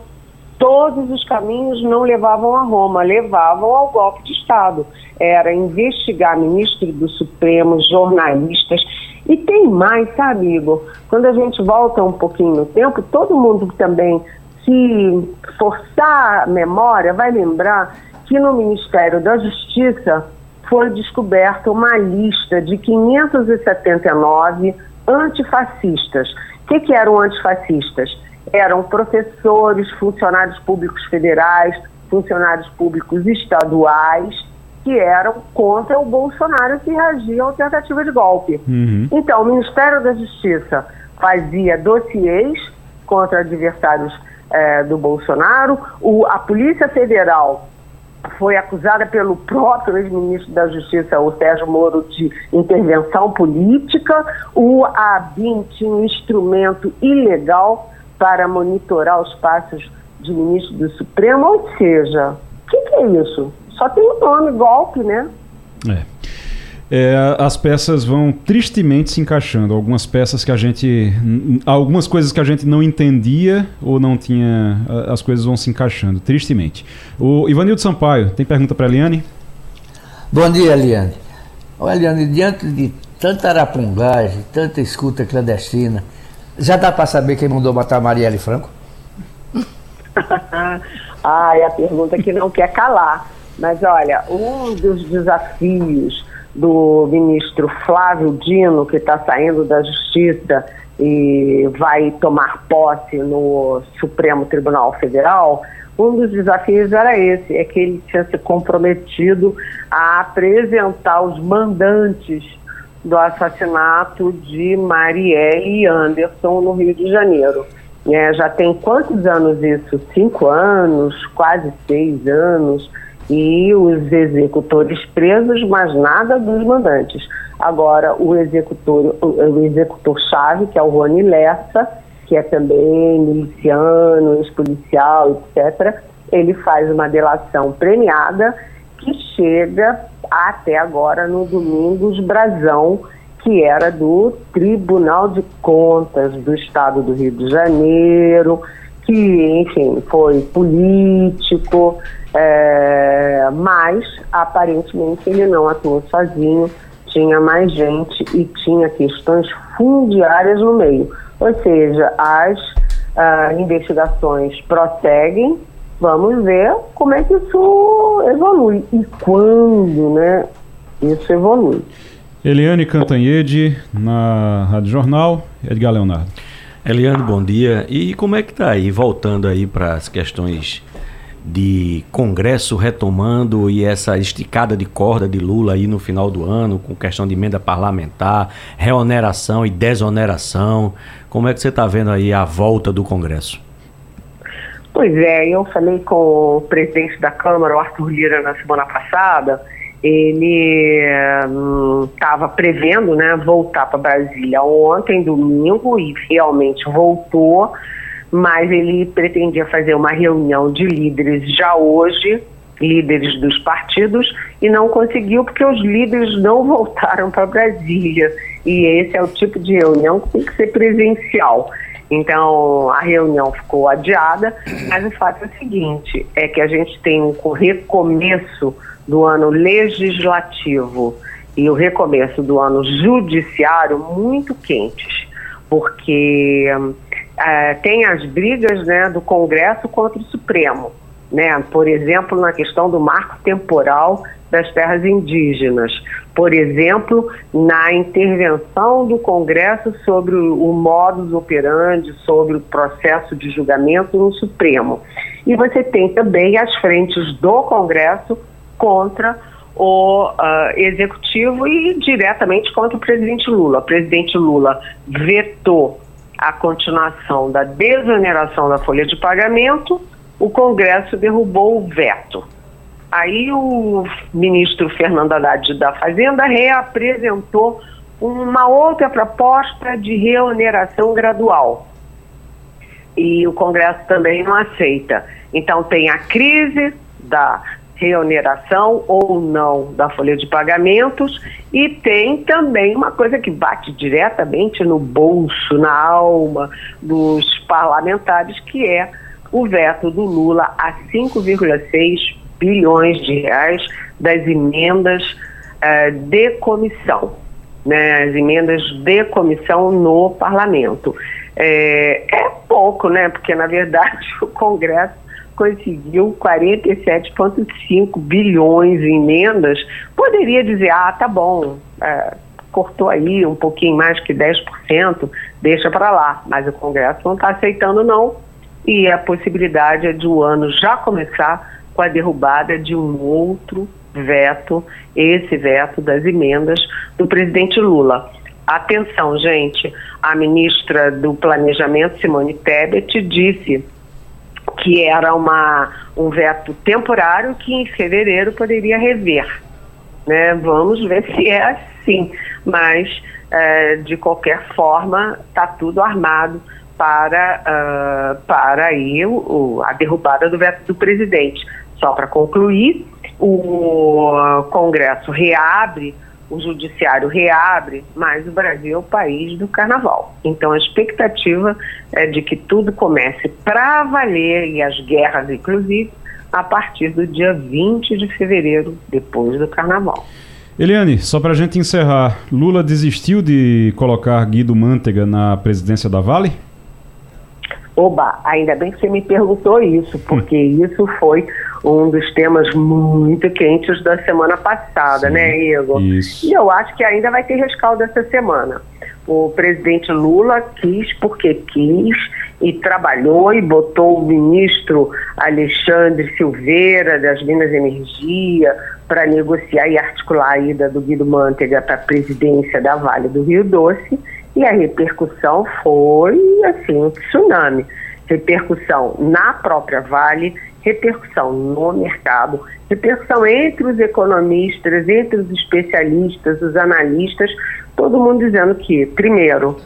todos os caminhos não levavam a Roma, levavam ao golpe de Estado. Era investigar ministro do Supremo, jornalistas. E tem mais, sabe, Igor? Quando a gente volta um pouquinho no tempo, todo mundo também, se forçar a memória, vai lembrar que no Ministério da Justiça foi descoberta uma lista de 579 antifascistas. O que, que eram antifascistas? eram professores, funcionários públicos federais, funcionários públicos estaduais, que eram contra o Bolsonaro que reagiam à tentativa de golpe. Uhum. Então, o Ministério da Justiça fazia dossiês contra adversários é, do Bolsonaro, o, a Polícia Federal foi acusada pelo próprio ex-ministro da Justiça, o Sérgio Moro, de intervenção política, o ABIN tinha um instrumento ilegal para monitorar os passos de ministro do Supremo, ou seja, o que, que, é isso? Só tem o nome, golpe, né? É. É, as peças vão tristemente se encaixando. Algumas peças que a gente. Algumas coisas que a gente não entendia ou não tinha. As coisas vão se encaixando, tristemente. O Ivanildo Sampaio, tem pergunta para a Eliane? Bom dia, Eliane. Olha, Eliane, diante de tanta arapungagem, tanta escuta clandestina, já dá para saber quem mandou matar Marielle Franco? ah, é a pergunta que não quer calar. Mas olha, um dos desafios do ministro Flávio Dino, que está saindo da Justiça e vai tomar posse no Supremo Tribunal Federal, um dos desafios era esse, é que ele tinha se comprometido a apresentar os mandantes do assassinato de Marielle Anderson no Rio de Janeiro. É, já tem quantos anos isso? Cinco anos, quase seis anos, e os executores presos, mas nada dos mandantes. Agora, o executor, o executor-chave, que é o Rony Lessa, que é também miliciano, ex-policial, etc., ele faz uma delação premiada que chega até agora no Domingos Brazão, que era do Tribunal de Contas do Estado do Rio de Janeiro, que, enfim, foi político, é, mas aparentemente ele não atuou sozinho, tinha mais gente e tinha questões fundiárias no meio. Ou seja, as uh, investigações prosseguem, vamos ver como é que isso evolui e quando né, isso evolui. Eliane Cantanhede, na Rádio Jornal, Edgar Leonardo. Eliane, bom dia. E como é que está aí, voltando aí para as questões de Congresso retomando e essa esticada de corda de Lula aí no final do ano, com questão de emenda parlamentar, reoneração e desoneração. Como é que você está vendo aí a volta do Congresso? Pois é, eu falei com o presidente da Câmara, o Arthur Lira, na semana passada. Ele estava hum, prevendo né, voltar para Brasília ontem, domingo, e realmente voltou mas ele pretendia fazer uma reunião de líderes já hoje, líderes dos partidos, e não conseguiu porque os líderes não voltaram para Brasília. E esse é o tipo de reunião que tem que ser presencial. Então a reunião ficou adiada, mas o fato é o seguinte: é que a gente tem um recomeço do ano legislativo e o recomeço do ano judiciário muito quentes, porque é, tem as brigas né, do Congresso contra o Supremo. Né? Por exemplo, na questão do marco temporal das terras indígenas. Por exemplo, na intervenção do Congresso sobre o modus operandi, sobre o processo de julgamento no Supremo. E você tem também as frentes do Congresso contra o uh, Executivo e diretamente contra o presidente Lula. O presidente Lula vetou a continuação da desoneração da folha de pagamento, o Congresso derrubou o veto. Aí o ministro Fernando Haddad da Fazenda reapresentou uma outra proposta de reoneração gradual. E o Congresso também não aceita. Então tem a crise da reoneração ou não da folha de pagamentos e tem também uma coisa que bate diretamente no bolso, na alma dos parlamentares, que é o veto do Lula a 5,6 bilhões de reais das emendas uh, de comissão, né, as emendas de comissão no parlamento. É, é pouco, né? Porque na verdade o Congresso conseguiu 47,5 bilhões em emendas, poderia dizer, ah, tá bom, é, cortou aí um pouquinho mais que 10%, deixa para lá. Mas o Congresso não está aceitando, não. E a possibilidade é de o ano já começar com a derrubada de um outro veto, esse veto das emendas do presidente Lula. Atenção, gente, a ministra do Planejamento, Simone Tebet, disse que era uma, um veto temporário que em fevereiro poderia rever. Né? Vamos ver se é assim, mas é, de qualquer forma está tudo armado para, uh, para aí o, o, a derrubada do veto do presidente. Só para concluir, o Congresso reabre o judiciário reabre, mas o Brasil é o país do carnaval. Então a expectativa é de que tudo comece para valer, e as guerras, inclusive, a partir do dia 20 de fevereiro, depois do carnaval. Eliane, só para a gente encerrar, Lula desistiu de colocar Guido Mantega na presidência da Vale? Oba, ainda bem que você me perguntou isso, porque isso foi um dos temas muito quentes da semana passada, Sim, né, Igor? isso. E eu acho que ainda vai ter rescaldo essa semana. O presidente Lula quis porque quis e trabalhou e botou o ministro Alexandre Silveira das Minas e Energia para negociar e articular a ida do Guido Mantega para a presidência da Vale do Rio Doce e a repercussão foi assim um tsunami, repercussão na própria Vale, repercussão no mercado, repercussão entre os economistas, entre os especialistas, os analistas, todo mundo dizendo que primeiro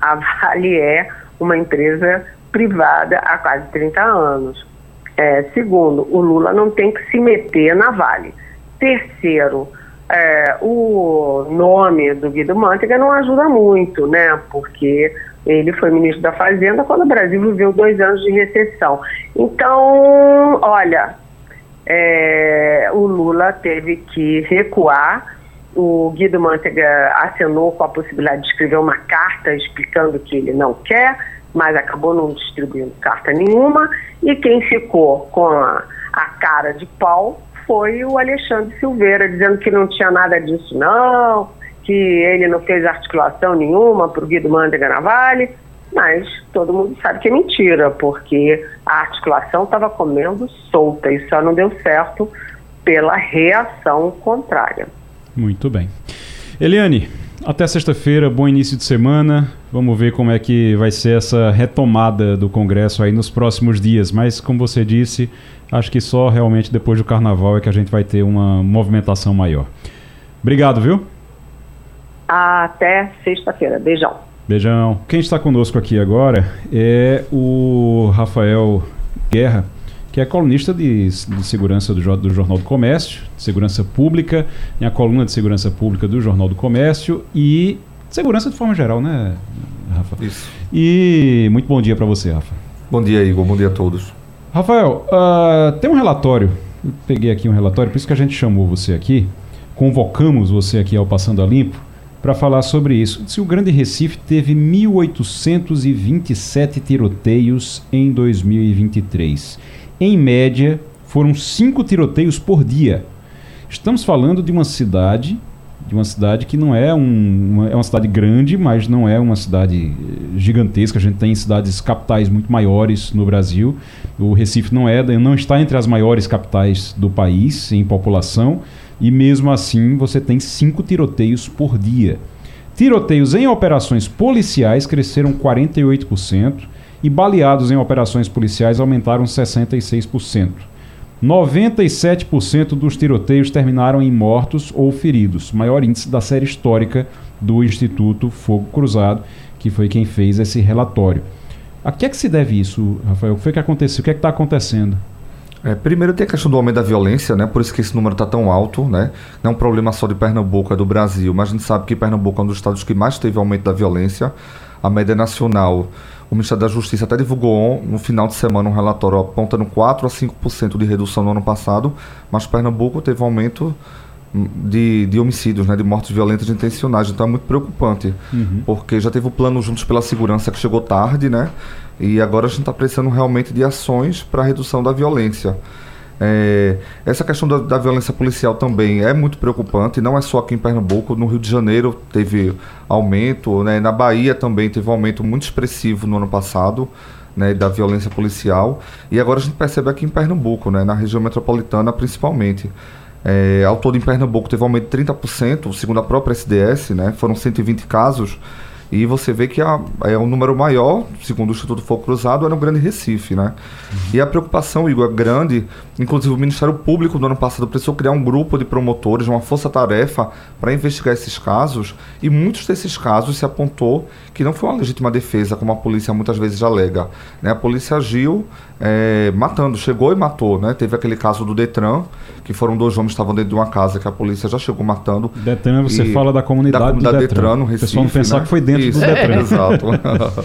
a Vale é uma empresa privada há quase 30 anos. É, segundo, o Lula não tem que se meter na Vale. Terceiro, é, o nome do Guido Mantega não ajuda muito, né? Porque ele foi ministro da Fazenda quando o Brasil viveu dois anos de recessão. Então, olha, é, o Lula teve que recuar. O Guido Mantega acenou com a possibilidade de escrever uma carta explicando que ele não quer, mas acabou não distribuindo carta nenhuma. E quem ficou com a, a cara de pau foi o Alexandre Silveira, dizendo que não tinha nada disso, não, que ele não fez articulação nenhuma para o Guido Mantega na Vale, mas todo mundo sabe que é mentira, porque a articulação estava comendo solta e só não deu certo pela reação contrária. Muito bem. Eliane, até sexta-feira, bom início de semana. Vamos ver como é que vai ser essa retomada do Congresso aí nos próximos dias. Mas, como você disse, acho que só realmente depois do Carnaval é que a gente vai ter uma movimentação maior. Obrigado, viu? Até sexta-feira. Beijão. Beijão. Quem está conosco aqui agora é o Rafael Guerra, que é colunista de, de segurança do, do, Jornal do Comércio, de segurança pública, em a coluna de segurança pública do Jornal do Comércio e segurança de forma geral, né, Rafa? Isso. E muito bom dia para você, Rafa. Bom dia, Igor. Bom dia a todos. Rafael, uh, tem um relatório, eu peguei aqui um relatório, por isso que a gente chamou você aqui, convocamos você aqui ao Passando a Limpo, para falar sobre isso. Se o Grande Recife teve 1.827 tiroteios em 2023. Em média, foram cinco tiroteios por dia. Estamos falando de uma cidade, de uma cidade que não é um, uma, é uma cidade grande, mas não é uma cidade eh, gigantesca. A gente tem cidades capitais muito maiores no Brasil. O Recife não é, não está entre as maiores capitais do país em população e mesmo assim você tem cinco tiroteios por dia. Tiroteios em operações policiais cresceram 48% e baleados em operações policiais aumentaram 66%. 97% dos tiroteios terminaram em mortos ou feridos, maior índice da série histórica do Instituto Fogo Cruzado, que foi quem fez esse relatório. A que é que se deve isso, Rafael? O que foi que aconteceu? O que é que está acontecendo? É, primeiro tem a questão do aumento da violência, né? Por isso que esse número está tão alto, né? Não é um problema só de Pernambuco, é do Brasil, mas a gente sabe que Pernambuco é um dos estados que mais teve aumento da violência. A média nacional, o Ministério da Justiça até divulgou no final de semana um relatório apontando 4 a 5% de redução no ano passado, mas Pernambuco teve um aumento de, de homicídios, né, de mortes violentas intencionais. Então é muito preocupante, uhum. porque já teve o plano Juntos pela Segurança que chegou tarde, né? E agora a gente está precisando realmente de ações para a redução da violência. É, essa questão da, da, violência policial também é muito preocupante, não é só aqui em Pernambuco, no Rio de Janeiro teve aumento, né, na Bahia também teve um aumento muito expressivo no ano passado. Né, da violência policial e agora a gente percebe aqui em Pernambuco, né, na região metropolitana principalmente. É, ao todo em Pernambuco teve um aumento de 30%, segundo a própria SDS, né, foram 120 casos e você vê que a, é um número maior, segundo o Instituto Fogo Cruzado, era um grande Recife, né? Uhum. E a preocupação, Igor, é grande. Inclusive, o Ministério Público, no ano passado, precisou criar um grupo de promotores, uma força-tarefa, para investigar esses casos. E muitos desses casos se apontou que não foi uma legítima defesa, como a polícia muitas vezes alega. Né? A polícia agiu é, matando, chegou e matou, né? Teve aquele caso do Detran, que foram dois homens que estavam dentro de uma casa que a polícia já chegou matando. Detran, você fala da comunidade, da comunidade Detran, no Recife. O pessoal não pensar né? que foi dentro Isso, do Detran. Exato.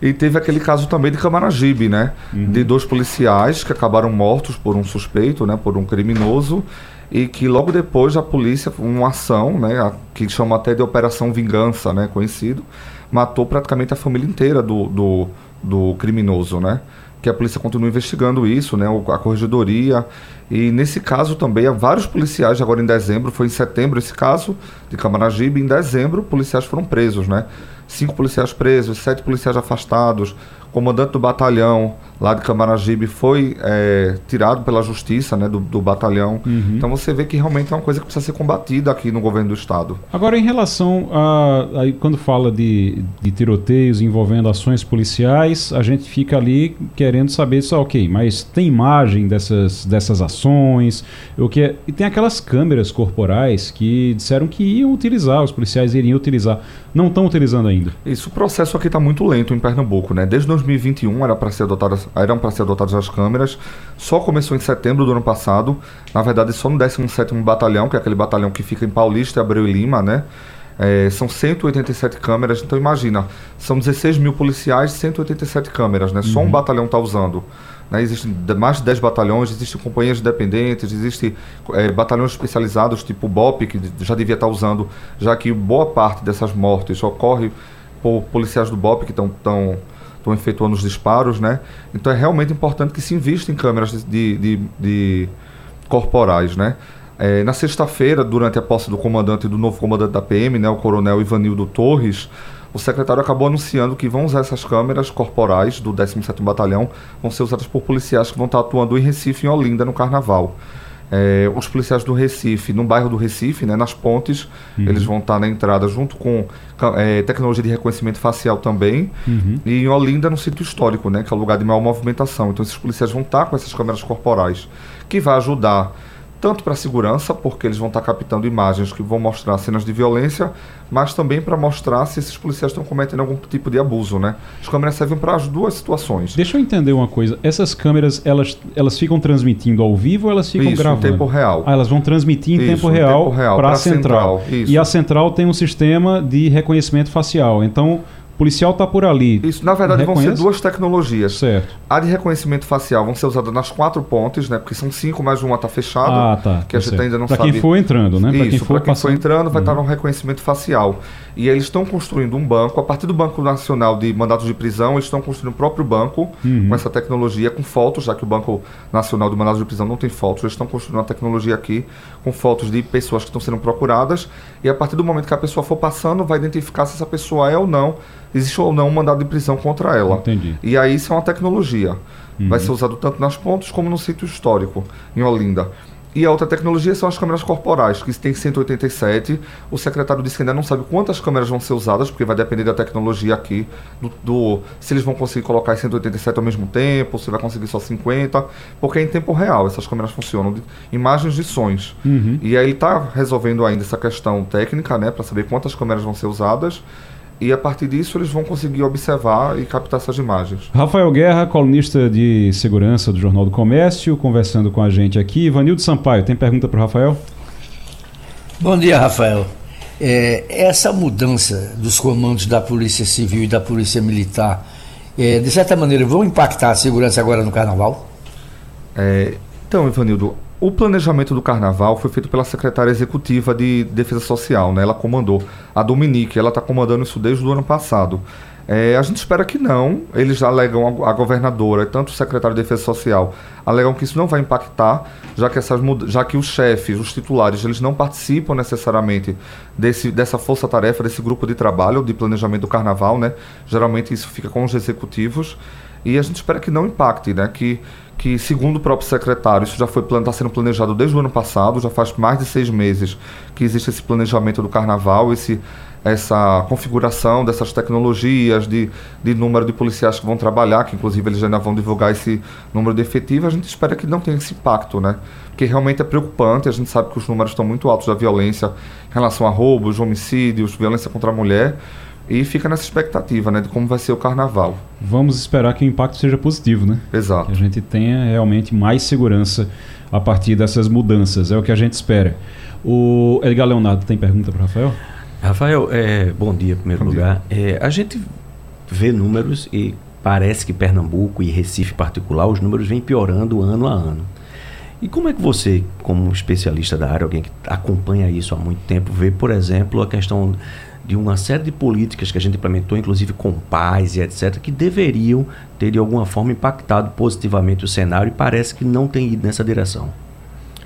E teve aquele caso também de Camaragibe, né? Uhum. De dois policiais que acabaram mortos por um suspeito, né? Por um criminoso. E que logo depois a polícia, uma ação, né? a- que chama até de Operação Vingança, né? Conhecido, matou praticamente a família inteira do, do, do criminoso, né? Que a polícia continua investigando isso, né? A corregedoria. E nesse caso também, há vários policiais, agora em dezembro, foi em setembro esse caso de Camaragibe, em dezembro, policiais foram presos, né? Cinco policiais presos, sete policiais afastados, comandante do batalhão lá de Camaragibe foi é, tirado pela justiça, né, do, do batalhão. Então você vê que realmente é uma coisa que precisa ser combatida aqui no governo do estado. Agora, em relação a. Aí, quando fala de, de tiroteios envolvendo ações policiais, a gente fica ali querendo saber só, ok, mas tem imagem dessas, dessas ações? O que é- e tem aquelas câmeras corporais que disseram que iam utilizar, os policiais iriam utilizar. Não estão utilizando ainda. Isso, o processo aqui está muito lento em Pernambuco, né? Desde 2021 era para ser adotadas, eram para ser adotadas as câmeras, só começou em setembro do ano passado. Na verdade, só no 17º Batalhão, que é aquele batalhão que fica em Paulista, Abreu e Lima, né? É, são 187 câmeras, então imagina, são 16 mil policiais, 187 câmeras, né? Só um batalhão está usando. Né? Existem mais de 10 batalhões, existem companhias dependentes, existem é, batalhões especializados, tipo o BOP, que já devia estar usando, já que boa parte dessas mortes ocorre por policiais do BOP que estão estão efetuando os disparos, né? Então é realmente importante que se invista em câmeras de, de, de corporais, né? É, na sexta-feira, durante a posse do comandante do novo comandante da PM, né, o coronel Ivanildo Torres, o secretário acabou anunciando que vão usar essas câmeras corporais do 17º Batalhão, vão ser usadas por policiais que vão estar atuando em Recife e em Olinda no Carnaval. É, os policiais do Recife, no bairro do Recife, né, nas pontes, eles vão estar na entrada junto com é, tecnologia de reconhecimento facial também. E em Olinda, no sítio histórico, né, que é o lugar de maior movimentação. Então, esses policiais vão estar com essas câmeras corporais, que vai ajudar tanto para segurança, porque eles vão estar captando imagens que vão mostrar cenas de violência, mas também para mostrar se esses policiais estão cometendo algum tipo de abuso, né? As câmeras servem para as duas situações. Deixa eu entender uma coisa. Essas câmeras, elas, elas ficam transmitindo ao vivo ou elas ficam Isso, em gravando? tempo real. Ah, elas vão transmitir em Isso, tempo em real, para a central. central. E a central tem um sistema de reconhecimento facial. Então, policial está por ali. Isso, na verdade, vão ser duas tecnologias. Certo. A de reconhecimento facial vão ser usadas nas quatro pontes, né? Porque são cinco, mas uma está fechada. Ah, tá. Que a tá gente certo. ainda não pra sabe. quem for entrando, né? Pra quem Isso, for para quem for. Uhum. entrando, vai estar no reconhecimento facial. E eles estão construindo um banco, a partir do Banco Nacional de Mandatos de Prisão, eles estão construindo o próprio banco Uhum. com essa tecnologia, com fotos, já que o Banco Nacional de Mandatos de Prisão não tem fotos, eles estão construindo uma tecnologia aqui com fotos de pessoas que estão sendo procuradas. E a partir do momento que a pessoa for passando, vai identificar se essa pessoa é ou não, existe ou não um mandado de prisão contra ela. Entendi. E aí isso é uma tecnologia. Vai ser usado tanto nas pontes como no sítio histórico, em Olinda. E a outra tecnologia são as câmeras corporais, que tem 187. O secretário disse que ainda não sabe quantas câmeras vão ser usadas, porque vai depender da tecnologia aqui, do, do- se eles vão conseguir colocar as 187 ao mesmo tempo, se vai conseguir só 50, porque é em tempo real essas câmeras funcionam, de, imagens de sons. Uhum. E aí ele está resolvendo ainda essa questão técnica, né, para saber quantas câmeras vão ser usadas. E a partir disso eles vão conseguir observar e captar essas imagens. Rafael Guerra, colunista de segurança do Jornal do Comércio, conversando com a gente aqui. Ivanildo Sampaio, tem pergunta para o Rafael? Bom dia, Rafael. É, essa mudança dos comandos da Polícia Civil e da Polícia Militar, é, de certa maneira, vão impactar a segurança agora no Carnaval? É, então, Ivanildo, o planejamento do carnaval foi feito pela secretária executiva de Defesa Social, né? Ela comandou, a Dominique, ela está comandando isso desde o ano passado. É, a gente espera que não. Eles já alegam, a, governadora e tanto o secretário de Defesa Social alegam que isso não vai impactar, já que, essas, já que os chefes, os titulares, eles não participam necessariamente desse, dessa força-tarefa, desse grupo de trabalho de planejamento do carnaval, né? Geralmente isso fica com os executivos. E a gente espera que não impacte, né? Que, que segundo o próprio secretário, isso já foi está sendo planejado desde o ano passado, já faz mais de seis meses que existe esse planejamento do carnaval, esse, essa configuração dessas tecnologias de, de número de policiais que vão trabalhar, que inclusive eles ainda vão divulgar esse número de efetivo, a gente espera que não tenha esse impacto, né? Porque realmente é preocupante, a gente sabe que os números estão muito altos da violência em relação a roubos, homicídios, violência contra a mulher, e fica nessa expectativa, né, de como vai ser o carnaval. Vamos esperar que o impacto seja positivo, né? Que Exato. a gente tenha realmente mais segurança a partir dessas mudanças. É o que a gente espera. O Edgar Leonardo tem pergunta para o Rafael? Rafael, é, bom dia em primeiro Bom lugar. É, a gente vê números e parece que Pernambuco e Recife em particular, os números vêm piorando ano a ano. E como é que você, como especialista da área, alguém que acompanha isso há muito tempo, vê, por exemplo, a questão de uma série de políticas que a gente implementou, inclusive com paz e etc., que deveriam ter de alguma forma impactado positivamente o cenário e parece que não tem ido nessa direção?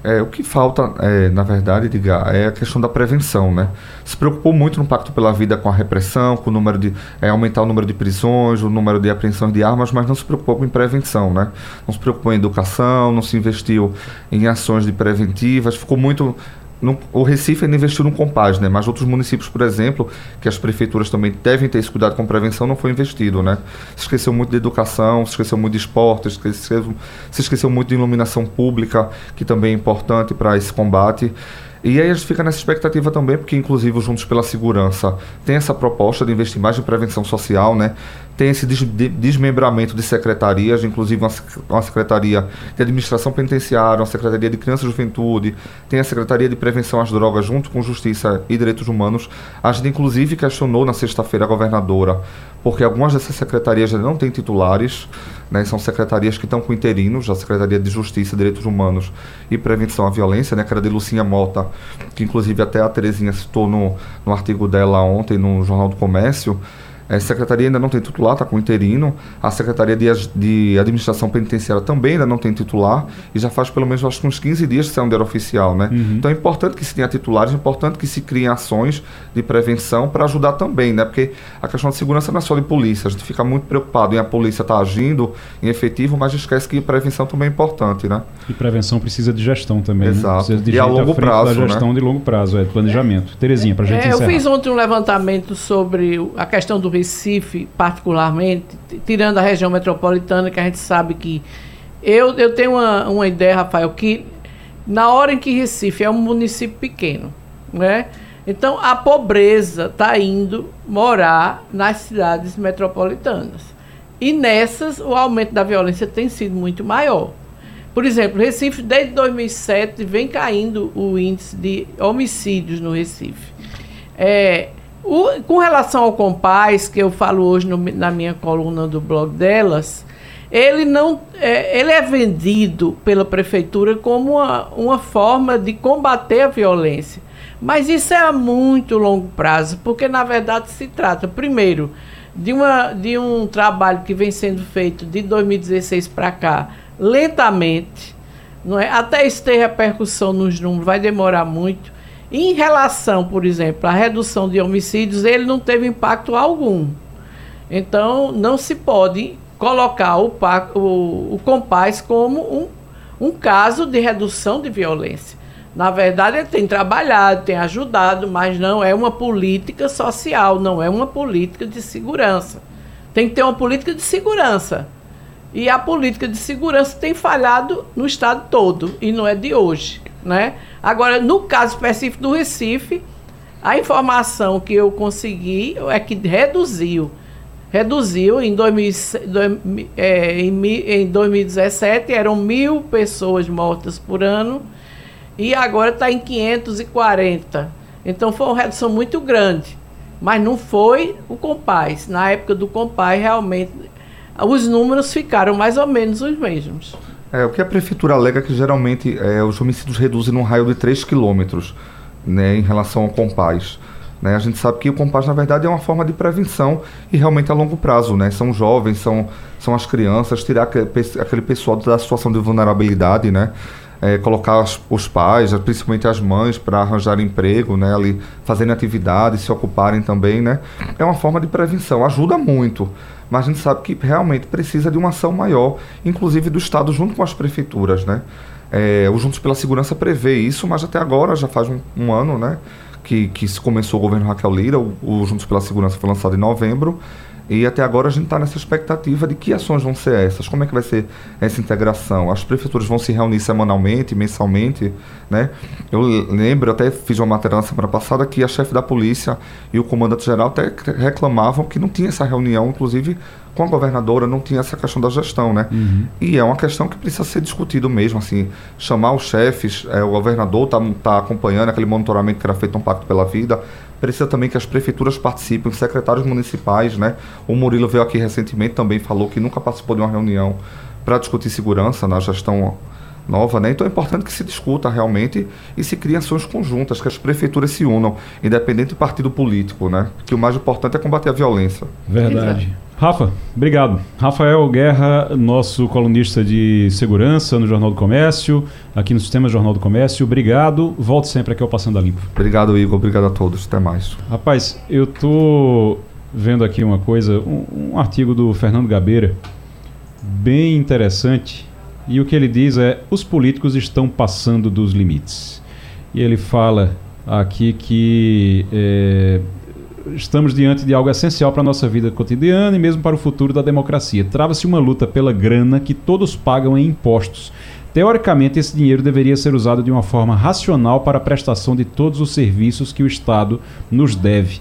É, o que falta, é, na verdade, Edgar, é a questão da prevenção, né? Se preocupou muito no Pacto pela Vida com a repressão, com o número de é, aumentar o número de prisões, o número de apreensões de armas, mas não se preocupou com prevenção, né? Não se preocupou em educação, não se investiu em ações de preventivas, ficou muito no, o Recife ainda investiu no Compaz, né? Mas outros municípios, por exemplo, que as prefeituras também devem ter esse cuidado com prevenção, não foi investido, né? Se esqueceu muito de educação, se esqueceu muito de esporte, se esqueceu, se esqueceu muito de iluminação pública, que também é importante para esse combate. E aí a gente fica nessa expectativa também, porque inclusive o Juntos pela Segurança tem essa proposta de investir mais em prevenção social, né? Tem esse des desmembramento de secretarias, inclusive uma, secretaria de administração penitenciária, uma secretaria de criança e juventude, tem a secretaria de prevenção às drogas junto com justiça e direitos humanos. A gente inclusive questionou na sexta-feira a governadora, porque algumas dessas secretarias já não têm titulares, né, são secretarias que estão com interinos, a Secretaria de Justiça, Direitos Humanos e Prevenção à Violência, né, que era de Lucinha Mota, que inclusive até a Terezinha citou no, no artigo dela ontem no Jornal do Comércio, a secretaria ainda não tem titular, está com interino. A Secretaria de, de, Administração Penitenciária também ainda não tem titular. E já faz pelo menos acho que uns 15 dias que saiu um oficial, né? Uhum. Então é importante que se tenha titulares, é importante que se criem ações de prevenção para ajudar também, né? Porque a questão de segurança não é só de polícia. A gente fica muito preocupado em a polícia estar tá agindo em efetivo, mas esquece que prevenção também é importante, né? E prevenção precisa de gestão também, né? Exato. Né? Precisa de e a longo prazo, da gestão né? de longo prazo, é, planejamento. Terezinha, para a gente é, encerrar. Eu fiz ontem um levantamento sobre a questão do Recife, particularmente, tirando a região metropolitana, que a gente sabe que. Eu, eu tenho uma, uma ideia, Rafael, que na hora em que Recife é um município pequeno, né? Então a pobreza está indo morar nas cidades metropolitanas. E nessas o aumento da violência tem sido muito maior. Por exemplo, Recife, desde 2007, vem caindo o índice de homicídios no Recife. É, o, com relação ao Compaz, que eu falo hoje no, na minha coluna do blog delas, ele não é, ele é vendido pela prefeitura como uma, uma forma de combater a violência. Mas isso é a muito longo prazo, porque na verdade se trata, primeiro, de, uma, de um trabalho que vem sendo feito de 2016 para cá, lentamente, não é? até isso ter repercussão nos números, vai demorar muito. Em relação, por exemplo, à redução de homicídios, ele não teve impacto algum. Então, não se pode colocar o, o, o Compaz como um, um caso de redução de violência. Na verdade, ele tem trabalhado, tem ajudado, mas não é uma política social, não é uma política de segurança. Tem que ter uma política de segurança. E a política de segurança tem falhado no estado todo, e não é de hoje. Né? Agora, no caso específico do Recife, a informação que eu consegui é que reduziu. Reduziu em, 2000, é, em, em 2017, eram mil pessoas mortas por ano, e agora está em 540. Então foi uma redução muito grande. Mas não foi o Compaz. Na época do Compaz, realmente, os números ficaram mais ou menos os mesmos. É, o que a prefeitura alega é que geralmente é, os homicídios reduzem num raio de 3 quilômetros né, em relação ao compás. Né? A gente sabe que o compás, na verdade, é uma forma de prevenção e realmente a longo prazo. Né? São jovens, são, são as crianças, tirar aquele pessoal da situação de vulnerabilidade, né? É, colocar os, os, pais, principalmente as mães, para arranjar emprego, né, ali fazendo atividades, se ocuparem também, né, é uma forma de prevenção, ajuda muito mas a gente sabe que realmente precisa de uma ação maior, inclusive do Estado junto com as prefeituras, né? É, o Juntos pela Segurança prevê isso, mas até agora, já faz um, um ano, né? Que, que se começou o governo Raquel Lira, o, o Juntos pela Segurança foi lançado em novembro, e até agora a gente está nessa expectativa de que ações vão ser essas, como é que vai ser essa integração. As prefeituras vão se reunir semanalmente, mensalmente, né? Eu lembro, até fiz uma matéria na semana passada que a chefe da polícia e o comandante-geral até reclamavam que não tinha essa reunião, inclusive com a governadora não tinha essa questão da gestão, né? Uhum. E é uma questão que precisa ser discutido mesmo, assim, chamar os chefes, é, o governador está tá acompanhando aquele monitoramento que era feito um pacto pela vida, precisa também que as prefeituras participem, os secretários municipais, né? O Murilo veio aqui recentemente também falou que nunca participou de uma reunião para discutir segurança na gestão nova, né? Então é importante que se discuta realmente e se criem ações conjuntas, que as prefeituras se unam, independente do partido político, né? Que o mais importante é combater a violência. Verdade. Exato. Rafa, obrigado. Rafael Guerra, nosso colunista de segurança no Jornal do Comércio, aqui no Sistema Jornal do Comércio. Obrigado. Volte sempre aqui ao Passando a Limpo. Obrigado, Igor. Obrigado a todos. Até mais. Rapaz, eu tô vendo aqui uma coisa, um, um artigo do Fernando Gabeira, bem interessante. E o que ele diz é: os políticos estão passando dos limites. E ele fala aqui que. É, estamos diante de algo essencial para a nossa vida cotidiana e mesmo para o futuro da democracia. Trava-se uma luta pela grana que todos pagam em impostos. Teoricamente, esse dinheiro deveria ser usado de uma forma racional para a prestação de todos os serviços que o Estado nos deve.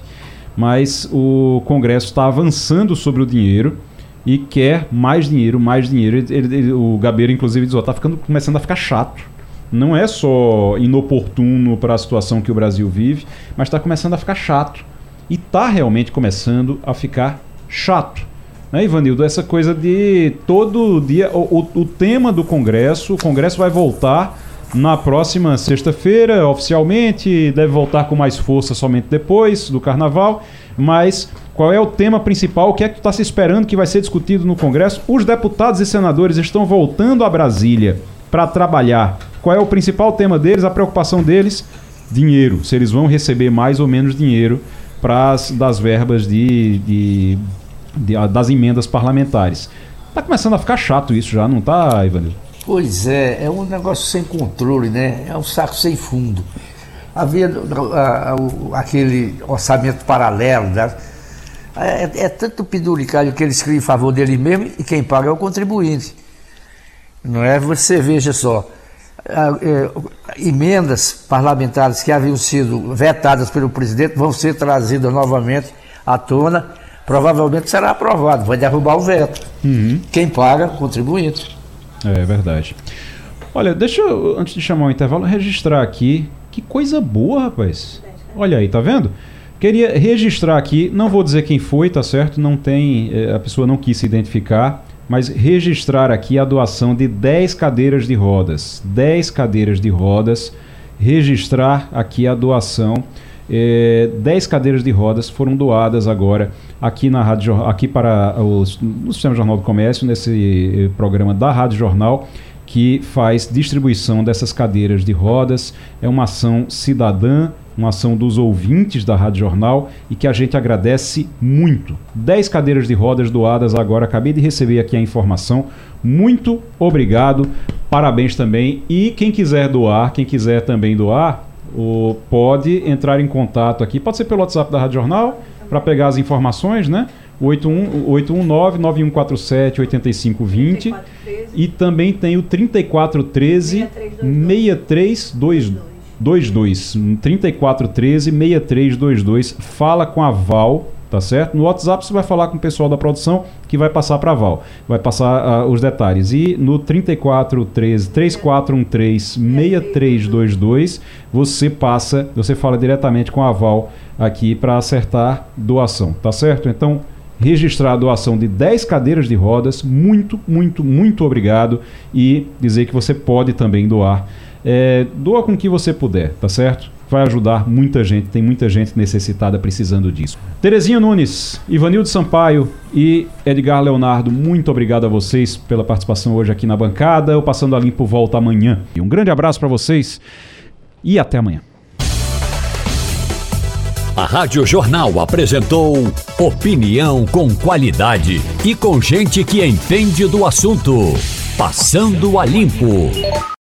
Mas o Congresso está avançando sobre o dinheiro e quer mais dinheiro, mais dinheiro. Ele, ele, o Gabeira, inclusive, diz: está ficando começando a ficar chato. Não é só inoportuno para a situação que o Brasil vive, mas está começando a ficar chato e está realmente começando a ficar chato. Né, Ivanildo? Essa coisa de todo dia. O, o, o tema do Congresso, o Congresso vai voltar na próxima sexta-feira, oficialmente, deve voltar com mais força somente depois do carnaval. Mas qual é o tema principal? O que é que está se esperando que vai ser discutido no Congresso? Os deputados e senadores estão voltando a Brasília para trabalhar. Qual é o principal tema deles? A preocupação deles? Dinheiro. Se eles vão receber mais ou menos dinheiro para das verbas de, de, de, das emendas parlamentares. Está começando a ficar chato isso já, não está, Ivanildo? Pois é, é um negócio sem controle, né? É um saco sem fundo. Havia a, a, aquele orçamento paralelo, né? é, é tanto penduricalho que ele escreve em favor dele mesmo e quem paga é o contribuinte. Não é? Você veja só, é, emendas parlamentares que haviam sido vetadas pelo presidente vão ser trazidas novamente à tona. Provavelmente será aprovado, vai derrubar o veto. Uhum. Quem paga? Contribuinte. É verdade. Olha, deixa eu, antes de chamar o intervalo, registrar aqui. Que coisa boa, rapaz. Olha aí, tá vendo? Queria registrar aqui, não vou dizer quem foi, tá certo? Não tem, eh, a pessoa não quis se identificar, mas registrar aqui a doação de 10 cadeiras de rodas. 10 cadeiras de rodas, registrar aqui a doação. É, 10 cadeiras de rodas foram doadas agora aqui na rádio aqui para os, no Sistema Jornal do Comércio, nesse eh, programa da Rádio Jornal, que faz distribuição dessas cadeiras de rodas. É uma ação cidadã uma ação dos ouvintes da Rádio Jornal e que a gente agradece muito. 10 cadeiras de rodas doadas agora, acabei de receber aqui a informação. Muito obrigado, parabéns também. E quem quiser doar, quem quiser também doar, o, pode entrar em contato aqui, pode ser pelo WhatsApp da Rádio Jornal, para pegar as informações, né? 819-9147-8520 e também tem o 3413 6322 22 3413 6322. Fala com a Val, tá certo? No WhatsApp você vai falar com o pessoal da produção que vai passar para a Val. Vai passar uh, os detalhes. E no 3413 3413 6322 você passa, você fala diretamente com a Val aqui para acertar doação, tá certo? Então, registrar a doação de 10 cadeiras de rodas. Muito, muito, muito obrigado e dizer que você pode também doar é, doa com o que você puder, tá certo? Vai ajudar muita gente, tem muita gente necessitada precisando disso. Terezinha Nunes, Ivanildo Sampaio e Edgar Leonardo, muito obrigado a vocês pela participação hoje aqui na bancada. O Passando a Limpo volta amanhã. E um grande abraço para vocês e até amanhã. A Rádio Jornal apresentou opinião com qualidade e com gente que entende do assunto. Passando a Limpo.